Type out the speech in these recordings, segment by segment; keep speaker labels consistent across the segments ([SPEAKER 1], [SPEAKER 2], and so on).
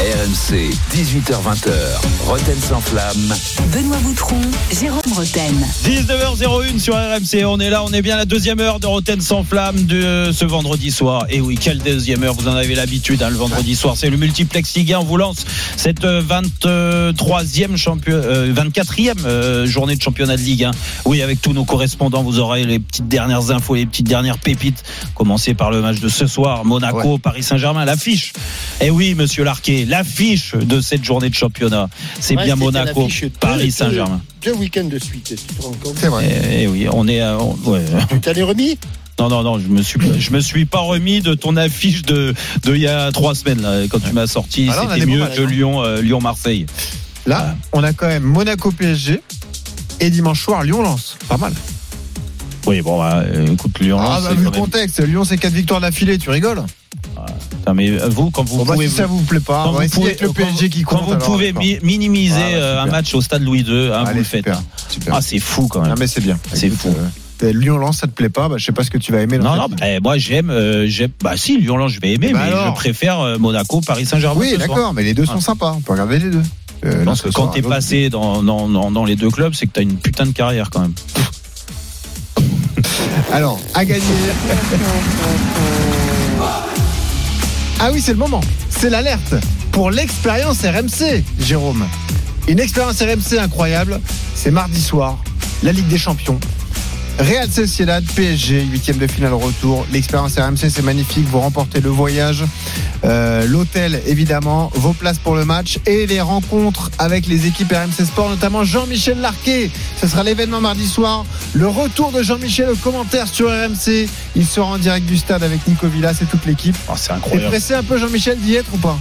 [SPEAKER 1] RMC, 18h20h. Roten sans flamme.
[SPEAKER 2] Benoît Boutron, Jérôme Roten.
[SPEAKER 3] 19h01 sur RMC. On est là, on est bien à la deuxième heure de Roten sans flamme de ce vendredi soir. Et oui, quelle deuxième heure, vous en avez l'habitude, hein, le vendredi soir. C'est le multiplex Ligue 1. On vous lance cette 23e champion, euh, 24e euh, journée de championnat de Ligue 1. Oui, avec tous nos correspondants, vous aurez les petites dernières infos, les petites dernières pépites. Commencer par le match de ce soir, Monaco, Paris Saint-Germain, l'affiche. Et oui, monsieur Larquet, l'affiche de cette journée de championnat. C'est
[SPEAKER 4] Ouais,
[SPEAKER 3] bien Monaco, Paris Saint-Germain.
[SPEAKER 4] Deux, deux week-ends de suite, tu te rends compte
[SPEAKER 5] C'est vrai.
[SPEAKER 3] Eh, eh oui, on est. à- on- ouais.
[SPEAKER 4] Tu t'en es remis?
[SPEAKER 3] Non, non, non, je me suis, je me suis pas remis de ton affiche de, de il y a trois semaines là, quand tu m'as sorti.
[SPEAKER 5] Ah
[SPEAKER 3] C'était mieux que
[SPEAKER 5] hein.
[SPEAKER 3] Lyon, euh, Lyon Marseille.
[SPEAKER 5] Là, on a quand même Monaco PSG et dimanche soir Lyon lance. Pas mal.
[SPEAKER 3] Oui, bon, bah, euh, écoute, Lyon.
[SPEAKER 5] Ah, bah, vu le
[SPEAKER 3] même-
[SPEAKER 5] contexte, Lyon c'est 4 victoires d'affilée, tu rigoles?
[SPEAKER 3] Putain, mais euh, vous, quand vous
[SPEAKER 5] Bon, bah,
[SPEAKER 3] pouvez,
[SPEAKER 5] si ça vous plaît pas,
[SPEAKER 3] quand vous pouvez-
[SPEAKER 5] le PSG qui compte.
[SPEAKER 3] quand vous
[SPEAKER 5] alors,
[SPEAKER 3] pouvez mi- minimiser
[SPEAKER 5] Ah,
[SPEAKER 3] euh, un match au stade Louis II, hein, vous
[SPEAKER 5] Allez,
[SPEAKER 3] le faites.
[SPEAKER 5] super,
[SPEAKER 3] hein.
[SPEAKER 5] super.
[SPEAKER 3] Ah, c'est fou quand
[SPEAKER 5] Non
[SPEAKER 3] même.
[SPEAKER 5] mais c'est bien.
[SPEAKER 3] C'est fou.
[SPEAKER 5] euh, Lyon lance, ça te plaît pas, bah, je sais pas ce que tu vas aimer.
[SPEAKER 3] Non, non, bah, moi j'aime, euh, j'aime. Bah si, Lyon, je vais aimer,
[SPEAKER 5] Bah
[SPEAKER 3] mais
[SPEAKER 5] alors
[SPEAKER 3] je préfère euh, Monaco, Paris Saint-Germain.
[SPEAKER 5] oui, d'accord, mais les deux sont
[SPEAKER 3] Ah.
[SPEAKER 5] sympas. On peut regarder les deux. Euh,
[SPEAKER 3] Je
[SPEAKER 5] là,
[SPEAKER 3] pense
[SPEAKER 5] ce
[SPEAKER 3] que quand t'es passé dans, dans, dans, dans les deux clubs, c'est que t'as une putain de carrière quand même.
[SPEAKER 5] Alors, à gagner. Ah oui, c'est le moment. C'est l'alerte pour l'expérience RMC, Jérôme. Une expérience RMC incroyable. C'est mardi soir, la Ligue des Champions. Real Sociedad, PSG, huitième de finale retour. L'expérience RMC, c'est magnifique. Vous remportez le voyage, euh, l'hôtel évidemment, vos places pour le match et les rencontres avec les équipes RMC Sport, notamment Jean-Michel Larquet. Ce sera l'événement mardi soir. Le retour de Jean-Michel au commentaire sur RMC. Il sera en direct du stade avec Nico Villas et toute l'équipe.
[SPEAKER 3] Oh, c'est
[SPEAKER 5] T'es
[SPEAKER 3] incroyable.
[SPEAKER 5] pressé un peu Jean-Michel d'y être ou pas?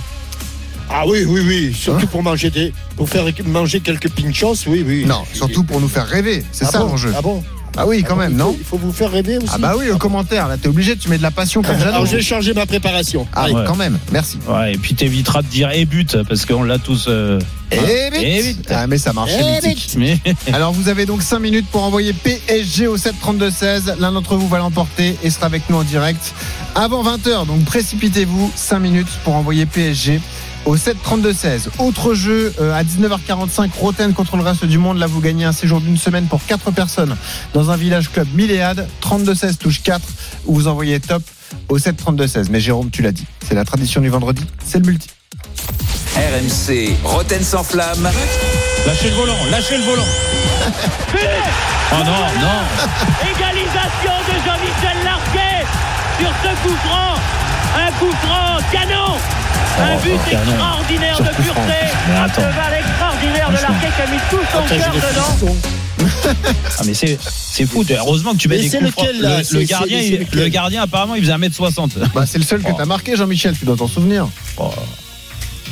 [SPEAKER 4] Ah oui, oui, oui. Surtout pour manger des, pour faire manger quelques pinchos, oui, oui.
[SPEAKER 5] Non, surtout pour nous faire rêver. C'est
[SPEAKER 4] Ah
[SPEAKER 5] ça
[SPEAKER 4] bon?
[SPEAKER 5] l'enjeu.
[SPEAKER 4] Ah bon?
[SPEAKER 5] Ah oui, quand
[SPEAKER 4] Ah
[SPEAKER 5] même,
[SPEAKER 4] il faut-
[SPEAKER 5] non
[SPEAKER 4] Il faut vous faire rêver aussi.
[SPEAKER 5] Ah bah oui, au commentaire. Là, t'es obligé, tu mets de la passion comme
[SPEAKER 4] Alors vais changer ma préparation.
[SPEAKER 5] Ah.
[SPEAKER 3] Ouais.
[SPEAKER 5] quand même, merci.
[SPEAKER 3] Ouais, et puis t'éviteras de dire et but parce qu'on l'a tous. euh,
[SPEAKER 5] Et vite.
[SPEAKER 3] Et vite.
[SPEAKER 5] Ah, mais ça marche,
[SPEAKER 4] Eh.
[SPEAKER 3] Mais
[SPEAKER 5] Alors vous avez donc 5 minutes pour envoyer PSG au 732-16. L'un d'entre vous va l'emporter et sera avec nous en direct avant 20h. Donc précipitez-vous, 5 minutes pour envoyer PSG au 732-16. Autre jeu euh, à 19h45, Roten contre le reste du monde. Là vous gagnez un séjour d'une semaine pour 4 personnes dans un village club Milléade. 32-16 touche 4 où vous envoyez top au 732-16. Mais Jérôme, tu l'as dit, c'est la tradition du vendredi, c'est le multi.
[SPEAKER 1] RMC, Roten sans flamme.
[SPEAKER 3] lâchez le volant, lâchez le volant. Oh non, non.
[SPEAKER 6] Égalisation de Jean-Michel Larquet sur ce coup franc. Un coup franc canon. Un
[SPEAKER 3] Oh,
[SPEAKER 6] but
[SPEAKER 3] oh, canon.
[SPEAKER 6] extraordinaire
[SPEAKER 3] Sur
[SPEAKER 6] de pureté. Un cheval extraordinaire de. Larquet qui a mis tout son cœur dedans.
[SPEAKER 3] Ah mais c'est c'est fou. Heureusement que tu mets
[SPEAKER 4] Mais
[SPEAKER 3] des coups francs.
[SPEAKER 4] lequel, là
[SPEAKER 3] Le, gardien, il-
[SPEAKER 4] lequel
[SPEAKER 3] le gardien apparemment il faisait 1m60.
[SPEAKER 5] Bah, c'est le seul que
[SPEAKER 3] Oh.
[SPEAKER 5] t'as marqué, Jean-Michel, tu dois t'en souvenir.
[SPEAKER 3] Oh,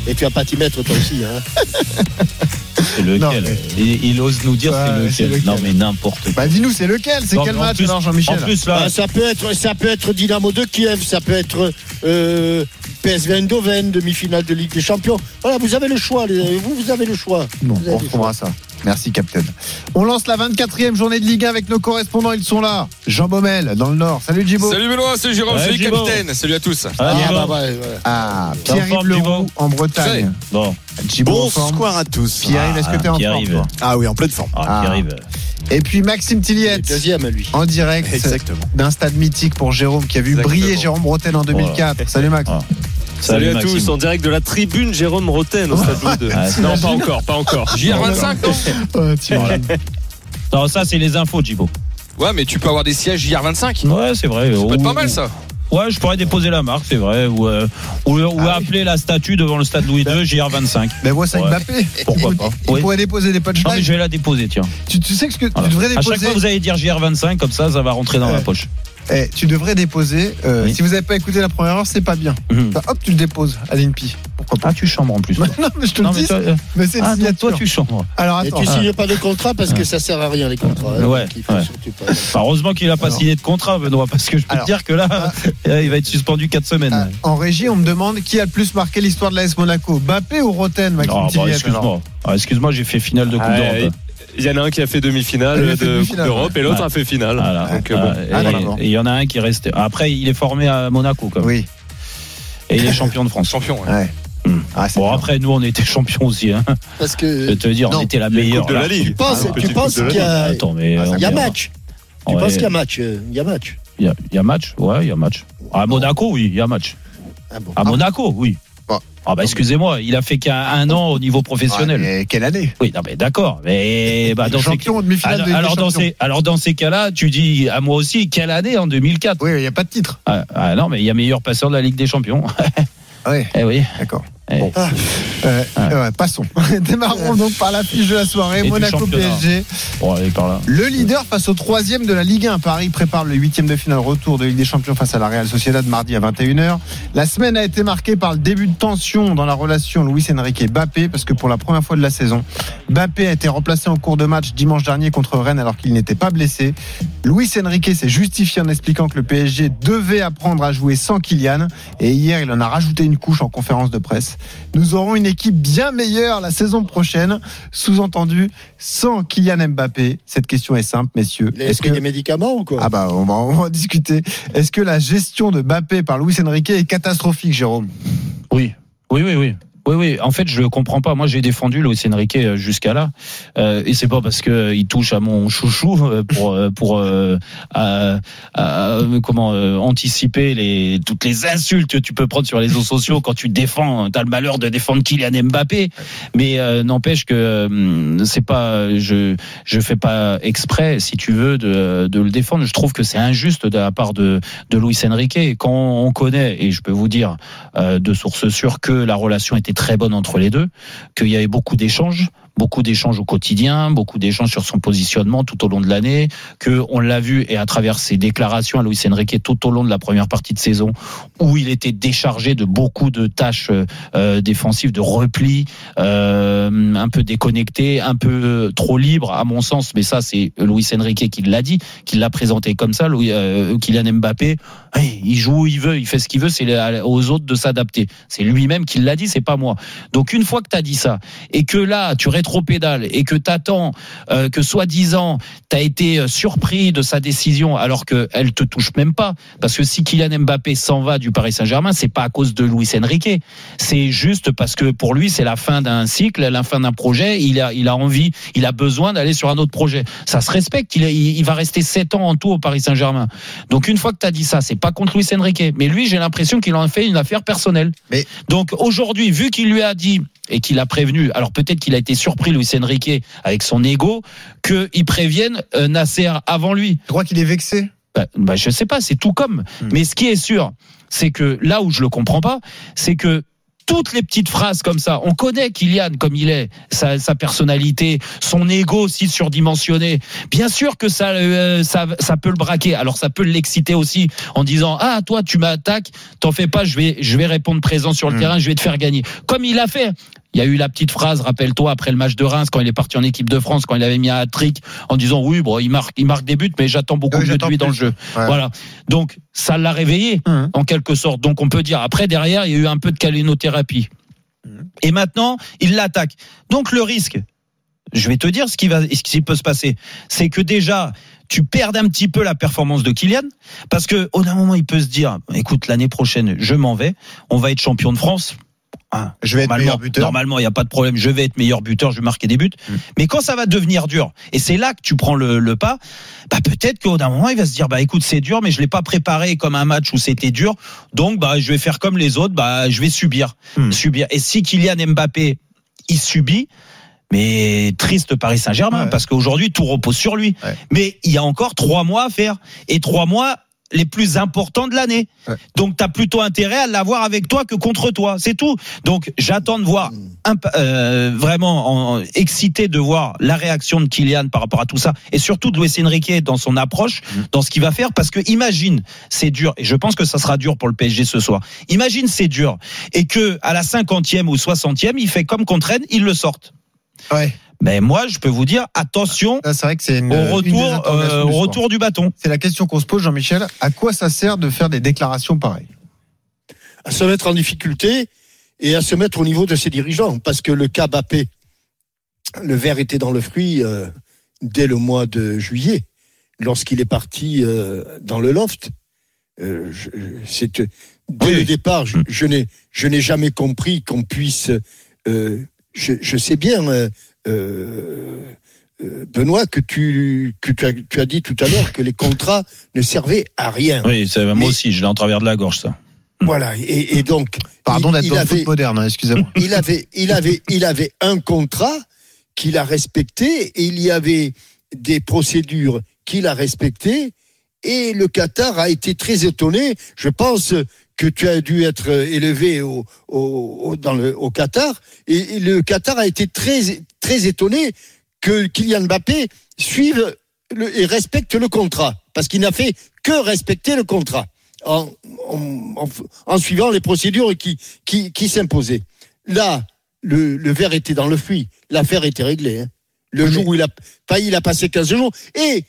[SPEAKER 4] Et tu vas pas t'y mettre toi aussi. Hein.
[SPEAKER 3] c'est lequel
[SPEAKER 5] Non, mais-
[SPEAKER 3] il, il ose nous dire
[SPEAKER 5] Ouais,
[SPEAKER 3] c'est lequel.
[SPEAKER 5] lequel.
[SPEAKER 3] Non mais n'importe quoi.
[SPEAKER 5] Bah dis-nous, c'est lequel C'est
[SPEAKER 3] Non,
[SPEAKER 5] quel match
[SPEAKER 3] plus-
[SPEAKER 5] alors, Jean-Michel
[SPEAKER 3] En plus là,
[SPEAKER 4] Ah, ça peut être, ça peut être Dynamo de Kiev, ça peut être euh, PSV Eindhoven, demi-finale de Ligue des Champions. Voilà, vous avez le choix. les- Vous, vous avez le choix.
[SPEAKER 5] Bon, on retrouvera ça. Merci, Captain. On lance la 24e journée de Ligue 1 avec nos correspondants. Ils sont là. Jean Baumel, dans le Nord. Salut, Djibo.
[SPEAKER 7] Salut Benoît, salut Jérôme,
[SPEAKER 3] Ouais,
[SPEAKER 7] salut capitaine, salut à tous.
[SPEAKER 3] Ah,
[SPEAKER 4] Ah, bah.
[SPEAKER 5] Ah, Pierre-Yves Leroux en Bretagne.
[SPEAKER 3] bon.
[SPEAKER 8] Bonsoir à tous.
[SPEAKER 5] Pierre-Yves, est-ce que t'es en forme
[SPEAKER 8] Ah oui, en pleine forme.
[SPEAKER 3] Ah,
[SPEAKER 5] Ah.
[SPEAKER 3] Pierre-Yves.
[SPEAKER 5] Et puis Maxime Tilliette,
[SPEAKER 4] deuxième, lui.
[SPEAKER 5] en direct
[SPEAKER 8] Exactement.
[SPEAKER 5] d'un stade mythique pour Jérôme, qui a vu
[SPEAKER 7] Exactement.
[SPEAKER 5] briller Jérôme Bretel en 2004. Salut Max.
[SPEAKER 3] Ah.
[SPEAKER 9] Salut, à
[SPEAKER 3] Maxime.
[SPEAKER 9] tous, en direct de la tribune Jérôme Roten au stade Louis II.
[SPEAKER 3] Ah,
[SPEAKER 9] non, pas encore, pas encore.
[SPEAKER 7] JR25, non
[SPEAKER 5] Oh,
[SPEAKER 3] ça c'est les infos, Djibo.
[SPEAKER 7] Ouais, mais tu peux avoir des sièges JR25.
[SPEAKER 3] Ouais, c'est vrai.
[SPEAKER 7] Ça peut être
[SPEAKER 3] Ou-
[SPEAKER 7] pas mal ça.
[SPEAKER 3] Ouais, je pourrais déposer la marque, c'est vrai. Ou, euh, ou, ou
[SPEAKER 5] Ah
[SPEAKER 3] appeler la statue devant le stade Louis II, JR25.
[SPEAKER 5] Ben vois ça
[SPEAKER 3] Ouais.
[SPEAKER 5] Mbappé.
[SPEAKER 3] Pourquoi
[SPEAKER 5] Il-
[SPEAKER 3] pas
[SPEAKER 5] Il
[SPEAKER 3] Oui.
[SPEAKER 5] pourrait déposer des
[SPEAKER 3] Non, mais
[SPEAKER 5] punchlines.
[SPEAKER 3] je vais la déposer, tiens.
[SPEAKER 5] Tu, tu sais que ce que
[SPEAKER 3] Voilà.
[SPEAKER 5] tu devrais
[SPEAKER 3] À chaque
[SPEAKER 5] déposer.
[SPEAKER 3] fois, vous allez dire JR25, comme ça, ça va rentrer dans
[SPEAKER 5] Ouais.
[SPEAKER 3] ma poche.
[SPEAKER 5] Eh, tu devrais déposer. euh,
[SPEAKER 3] Oui.
[SPEAKER 5] Si vous n'avez pas écouté la première heure, c'est pas bien.
[SPEAKER 3] Mhm.
[SPEAKER 5] Bah, hop, tu le déposes à l'INPI. Pourquoi pas
[SPEAKER 3] Ah, tu chambres en plus. toi.
[SPEAKER 5] Non, mais je te
[SPEAKER 3] Non,
[SPEAKER 5] le
[SPEAKER 3] mais
[SPEAKER 5] dis.
[SPEAKER 3] toi, euh,
[SPEAKER 5] Mais c'est
[SPEAKER 3] ah, toi, tu chambres.
[SPEAKER 5] Alors
[SPEAKER 4] Et
[SPEAKER 5] attends.
[SPEAKER 4] tu signes pas de contrat parce que ça sert à rien les contrats. hein.
[SPEAKER 3] Ouais,
[SPEAKER 4] pas-
[SPEAKER 3] Bah, heureusement qu'il a pas
[SPEAKER 5] Alors.
[SPEAKER 3] signé de contrat, Benoît, parce que je peux
[SPEAKER 5] Alors.
[SPEAKER 3] te dire que là, euh, il va être suspendu 4 semaines.
[SPEAKER 5] Ah, en régie, on me demande qui a le plus marqué l'histoire de l'AS Monaco Bappé ou Roten, Maxime
[SPEAKER 3] Ah, bah, excuse-moi. Ah, excuse-moi, j'ai fait finale de Coupe
[SPEAKER 9] Ah,
[SPEAKER 3] d'Europe.
[SPEAKER 9] Il y en a un qui a fait demi-finale de Coupe
[SPEAKER 5] demi-finale,
[SPEAKER 9] d'Europe et l'autre a fait finale.
[SPEAKER 3] Voilà.
[SPEAKER 9] Donc, euh, bon.
[SPEAKER 3] Ah, et-
[SPEAKER 5] Ah,
[SPEAKER 3] il y en a un qui est resté. Après, il est formé à Monaco, quand même.
[SPEAKER 5] Oui.
[SPEAKER 3] Et il est champion de France.
[SPEAKER 7] Champion. ouais.
[SPEAKER 5] Ouais.
[SPEAKER 3] Hmm.
[SPEAKER 5] Ah,
[SPEAKER 3] Bon,
[SPEAKER 5] bien.
[SPEAKER 3] après, nous, on était champions aussi. Hein.
[SPEAKER 4] Parce
[SPEAKER 3] Je
[SPEAKER 4] que
[SPEAKER 3] vais te dire,
[SPEAKER 4] non,
[SPEAKER 3] on était la meilleure.
[SPEAKER 9] Coupe de la. Ligue.
[SPEAKER 4] tu penses,
[SPEAKER 9] Ah,
[SPEAKER 4] penses qu'il y a,
[SPEAKER 3] Attends, mais.
[SPEAKER 5] Ah,
[SPEAKER 4] il y a match. Tu
[SPEAKER 3] Ouais.
[SPEAKER 4] penses qu'il y a match euh, Il y a match.
[SPEAKER 3] Il y a, il y a match Ouais, il y a match. À Monaco, oui, il y a match.
[SPEAKER 4] Ah bon.
[SPEAKER 3] À Monaco, oui. Ah bah excusez-moi, il a fait qu'un un an au niveau professionnel.
[SPEAKER 5] Ouais, mais quelle année
[SPEAKER 3] Oui, non mais d'accord. Mais bah, dans.
[SPEAKER 5] Champion
[SPEAKER 3] alors, dans ces alors dans ces cas-là, tu dis à moi aussi quelle année en 2004
[SPEAKER 5] Oui, il n'y a pas de titre.
[SPEAKER 3] ah, ah, non mais il y a meilleur passeur de la Ligue des Champions.
[SPEAKER 5] Oui,
[SPEAKER 3] eh oui.
[SPEAKER 5] d'accord.
[SPEAKER 3] Eh.
[SPEAKER 5] Bon.
[SPEAKER 4] Ah.
[SPEAKER 5] Euh,
[SPEAKER 3] Ah.
[SPEAKER 5] ouais, passons. Démarrons donc par l'affiche de la soirée.
[SPEAKER 3] Et
[SPEAKER 5] Monaco. PSG.
[SPEAKER 3] Bon allez par là.
[SPEAKER 5] Le leader face au troisième de la Ligue 1. Paris prépare le huitième de finale retour de Ligue des Champions face à la Real Sociedad mardi à 21h. La semaine a été marquée par le début de tension dans la relation Luis Enrique et Bappé parce que pour la première fois de la saison, Bappé a été remplacé en cours de match dimanche dernier contre Rennes alors qu'il n'était pas blessé. Luis Enrique s'est justifié en expliquant que le PSG devait apprendre à jouer sans Kylian et hier il en a rajouté une couche en conférence de presse. Nous aurons une équipe bien meilleure la saison prochaine, sous-entendu sans Kylian Mbappé. Cette question est simple, messieurs. Est-ce que
[SPEAKER 4] des médicaments ou quoi?
[SPEAKER 5] Ah bah on va, on va en discuter. Est-ce que la gestion de Mbappé par Luis Enrique est catastrophique, Jérôme?
[SPEAKER 3] Oui. Oui oui oui. Oui, oui. En fait, je comprends pas. Moi, j'ai défendu Luis Enrique euh, jusqu'à là, euh, et c'est pas parce que euh, il touche à mon chouchou euh, pour euh, pour euh, à- à- comment euh, anticiper les toutes les insultes que tu peux prendre sur les réseaux sociaux quand tu défends. T'as le malheur de défendre Kylian Mbappé, mais euh, n'empêche que euh, c'est pas je je fais pas exprès, si tu veux, de de le défendre. Je trouve que c'est injuste de la part de de Luis Enrique. Quand on connaît, et je peux vous dire euh, de sources sûres que la relation était très bonne entre les deux, qu'il y avait beaucoup d'échanges, beaucoup d'échanges au quotidien, beaucoup d'échanges sur son positionnement tout au long de l'année, que on l'a vu et à travers ses déclarations à Luis Enrique tout au long de la première partie de saison, où il était déchargé de beaucoup de tâches euh, défensives, de repli, euh, un peu déconnecté, un peu trop libre à mon sens, mais ça c'est Luis Enrique qui l'a dit, qui l'a présenté comme ça, Louis, euh, Kylian Mbappé, il joue où il veut, il fait ce qu'il veut, c'est aux autres de s'adapter. C'est lui-même qui l'a dit, c'est pas moi. Donc une fois que tu as dit ça et que là tu rétropédales et que t'attends euh, que soi-disant tu as été euh, surpris de sa décision alors que elle te touche même pas parce que si Kylian Mbappé s'en va du Paris Saint-Germain, c'est pas à cause de Luis Enrique, c'est juste parce que pour lui c'est la fin d'un cycle, la fin d'un projet, il a il a envie, il a besoin d'aller sur un autre projet. Ça se respecte, il, il, il va rester 7 ans en tout au Paris Saint-Germain. Donc une fois que tu as dit ça, c'est pas contre Luis Enrique, mais lui j'ai l'impression qu'il en fait une affaire personnelle.
[SPEAKER 5] Mais-
[SPEAKER 3] Donc aujourd'hui, vu qu'il lui a dit et qu'il a prévenu, alors peut-être qu'il a été surpris Luis Enrique avec son ego, qu'il prévienne euh, Nasser avant lui.
[SPEAKER 5] Je crois qu'il est vexé?
[SPEAKER 3] Bah, bah, je sais pas, c'est tout comme.
[SPEAKER 5] Hmm.
[SPEAKER 3] Mais ce qui est sûr, c'est que là où je le comprends pas, c'est que toutes les petites phrases comme ça, on connaît Kylian comme il est, sa, sa personnalité, son ego aussi surdimensionné. Bien sûr que ça, euh, ça, ça peut le braquer. Alors ça peut l'exciter aussi en disant ah toi tu m'attaques, t'en fais pas, je vais, je vais répondre présent sur le
[SPEAKER 5] Mm.
[SPEAKER 3] terrain, je vais te faire gagner. Comme il a fait. Il y a eu la petite phrase, rappelle-toi, après le match de Reims, quand il est parti en équipe de France, quand il avait mis un hat-trick, en disant oui, bon, il marque, il marque des buts, mais j'attends beaucoup
[SPEAKER 5] Oui,
[SPEAKER 3] de lui dans le jeu.
[SPEAKER 5] Ouais.
[SPEAKER 3] Voilà. Donc ça l'a réveillé
[SPEAKER 5] Mhm.
[SPEAKER 3] en quelque sorte. Donc on peut dire après derrière il y a eu un peu de calénothérapie. Et maintenant il l'attaque. Donc le risque, je vais te dire ce qui va, ce qui peut se passer, c'est que déjà tu perds un petit peu la performance de Kylian parce que au d'un moment il peut se dire écoute l'année prochaine je m'en vais, on va être champion de France. Ah,
[SPEAKER 5] Je vais être
[SPEAKER 3] normalement,
[SPEAKER 5] meilleur buteur.
[SPEAKER 3] Normalement, il n'y a pas de problème. Je vais être meilleur buteur, je vais marquer des buts.
[SPEAKER 5] Mm.
[SPEAKER 3] Mais quand ça va devenir dur, et c'est là que tu prends le, le pas, bah peut-être qu'au d'un moment, il va se dire, bah écoute, c'est dur, mais je l'ai pas préparé comme un match où c'était dur. Donc, bah je vais faire comme les autres, bah je vais subir,
[SPEAKER 5] Mm.
[SPEAKER 3] subir. Et si Kylian Mbappé, il subit. Mais triste Paris Saint-Germain
[SPEAKER 5] Ouais.
[SPEAKER 3] parce qu'aujourd'hui tout repose sur lui.
[SPEAKER 5] Ouais.
[SPEAKER 3] Mais il y a encore trois mois à faire et trois mois les plus importants de l'année.
[SPEAKER 5] Ouais.
[SPEAKER 3] Donc, tu as plutôt intérêt à l'avoir avec toi que contre toi. C'est tout. Donc, j'attends de voir, imp- euh, vraiment en- excité de voir la réaction de Kylian par rapport à tout ça. Et surtout de Luis Enrique dans son approche, dans ce qu'il va faire. Parce que imagine, c'est dur. Et je pense que ça sera dur pour le PSG ce soir. Imagine, c'est dur. Et que à la 50e ou 60e, il fait comme contre Rennes, ils le sortent.
[SPEAKER 5] Ouais.
[SPEAKER 3] Mais moi, je peux vous dire, attention
[SPEAKER 5] Là, c'est vrai que c'est une,
[SPEAKER 3] au retour, euh,
[SPEAKER 5] du
[SPEAKER 3] retour du bâton.
[SPEAKER 5] C'est la question qu'on se pose, Jean-Michel. À quoi ça sert de faire des déclarations pareilles?
[SPEAKER 4] À se mettre en difficulté et à se mettre au niveau de ses dirigeants. Parce que le cas Bappé, le verre était dans le fruit euh, dès le mois de juillet, lorsqu'il est parti euh, dans le loft. Euh, c'est dès
[SPEAKER 3] Oui,
[SPEAKER 4] le départ, je, je n'ai jamais compris qu'on puisse. euh, je, je sais bien, Benoît, que tu que tu as, tu as dit tout à l'heure que les contrats ne servaient à rien.
[SPEAKER 3] Oui, c'est- moi
[SPEAKER 4] Mais-
[SPEAKER 3] aussi, je l'ai en travers de la gorge, ça.
[SPEAKER 4] Voilà. Et, et donc,
[SPEAKER 5] Pardon
[SPEAKER 4] il-
[SPEAKER 5] d'être dans foot moderne, hein, excusez-moi.
[SPEAKER 4] il avait, il avait, il avait un contrat qu'il a respecté et il y avait des procédures qu'il a respectées et le Qatar a été très étonné. Je pense que tu as dû être élevé au, au, au- dans le, au Qatar et, et le Qatar a été très, très étonné que Kylian Mbappé suive le- et respecte le contrat parce qu'il n'a fait que respecter le contrat en, en, suivant les procédures qui, qui, qui s'imposaient. Là, le, le verre était dans le fruit. L'affaire était réglée. hein. Le jour où il a, pas, il a passé 15 jours. Et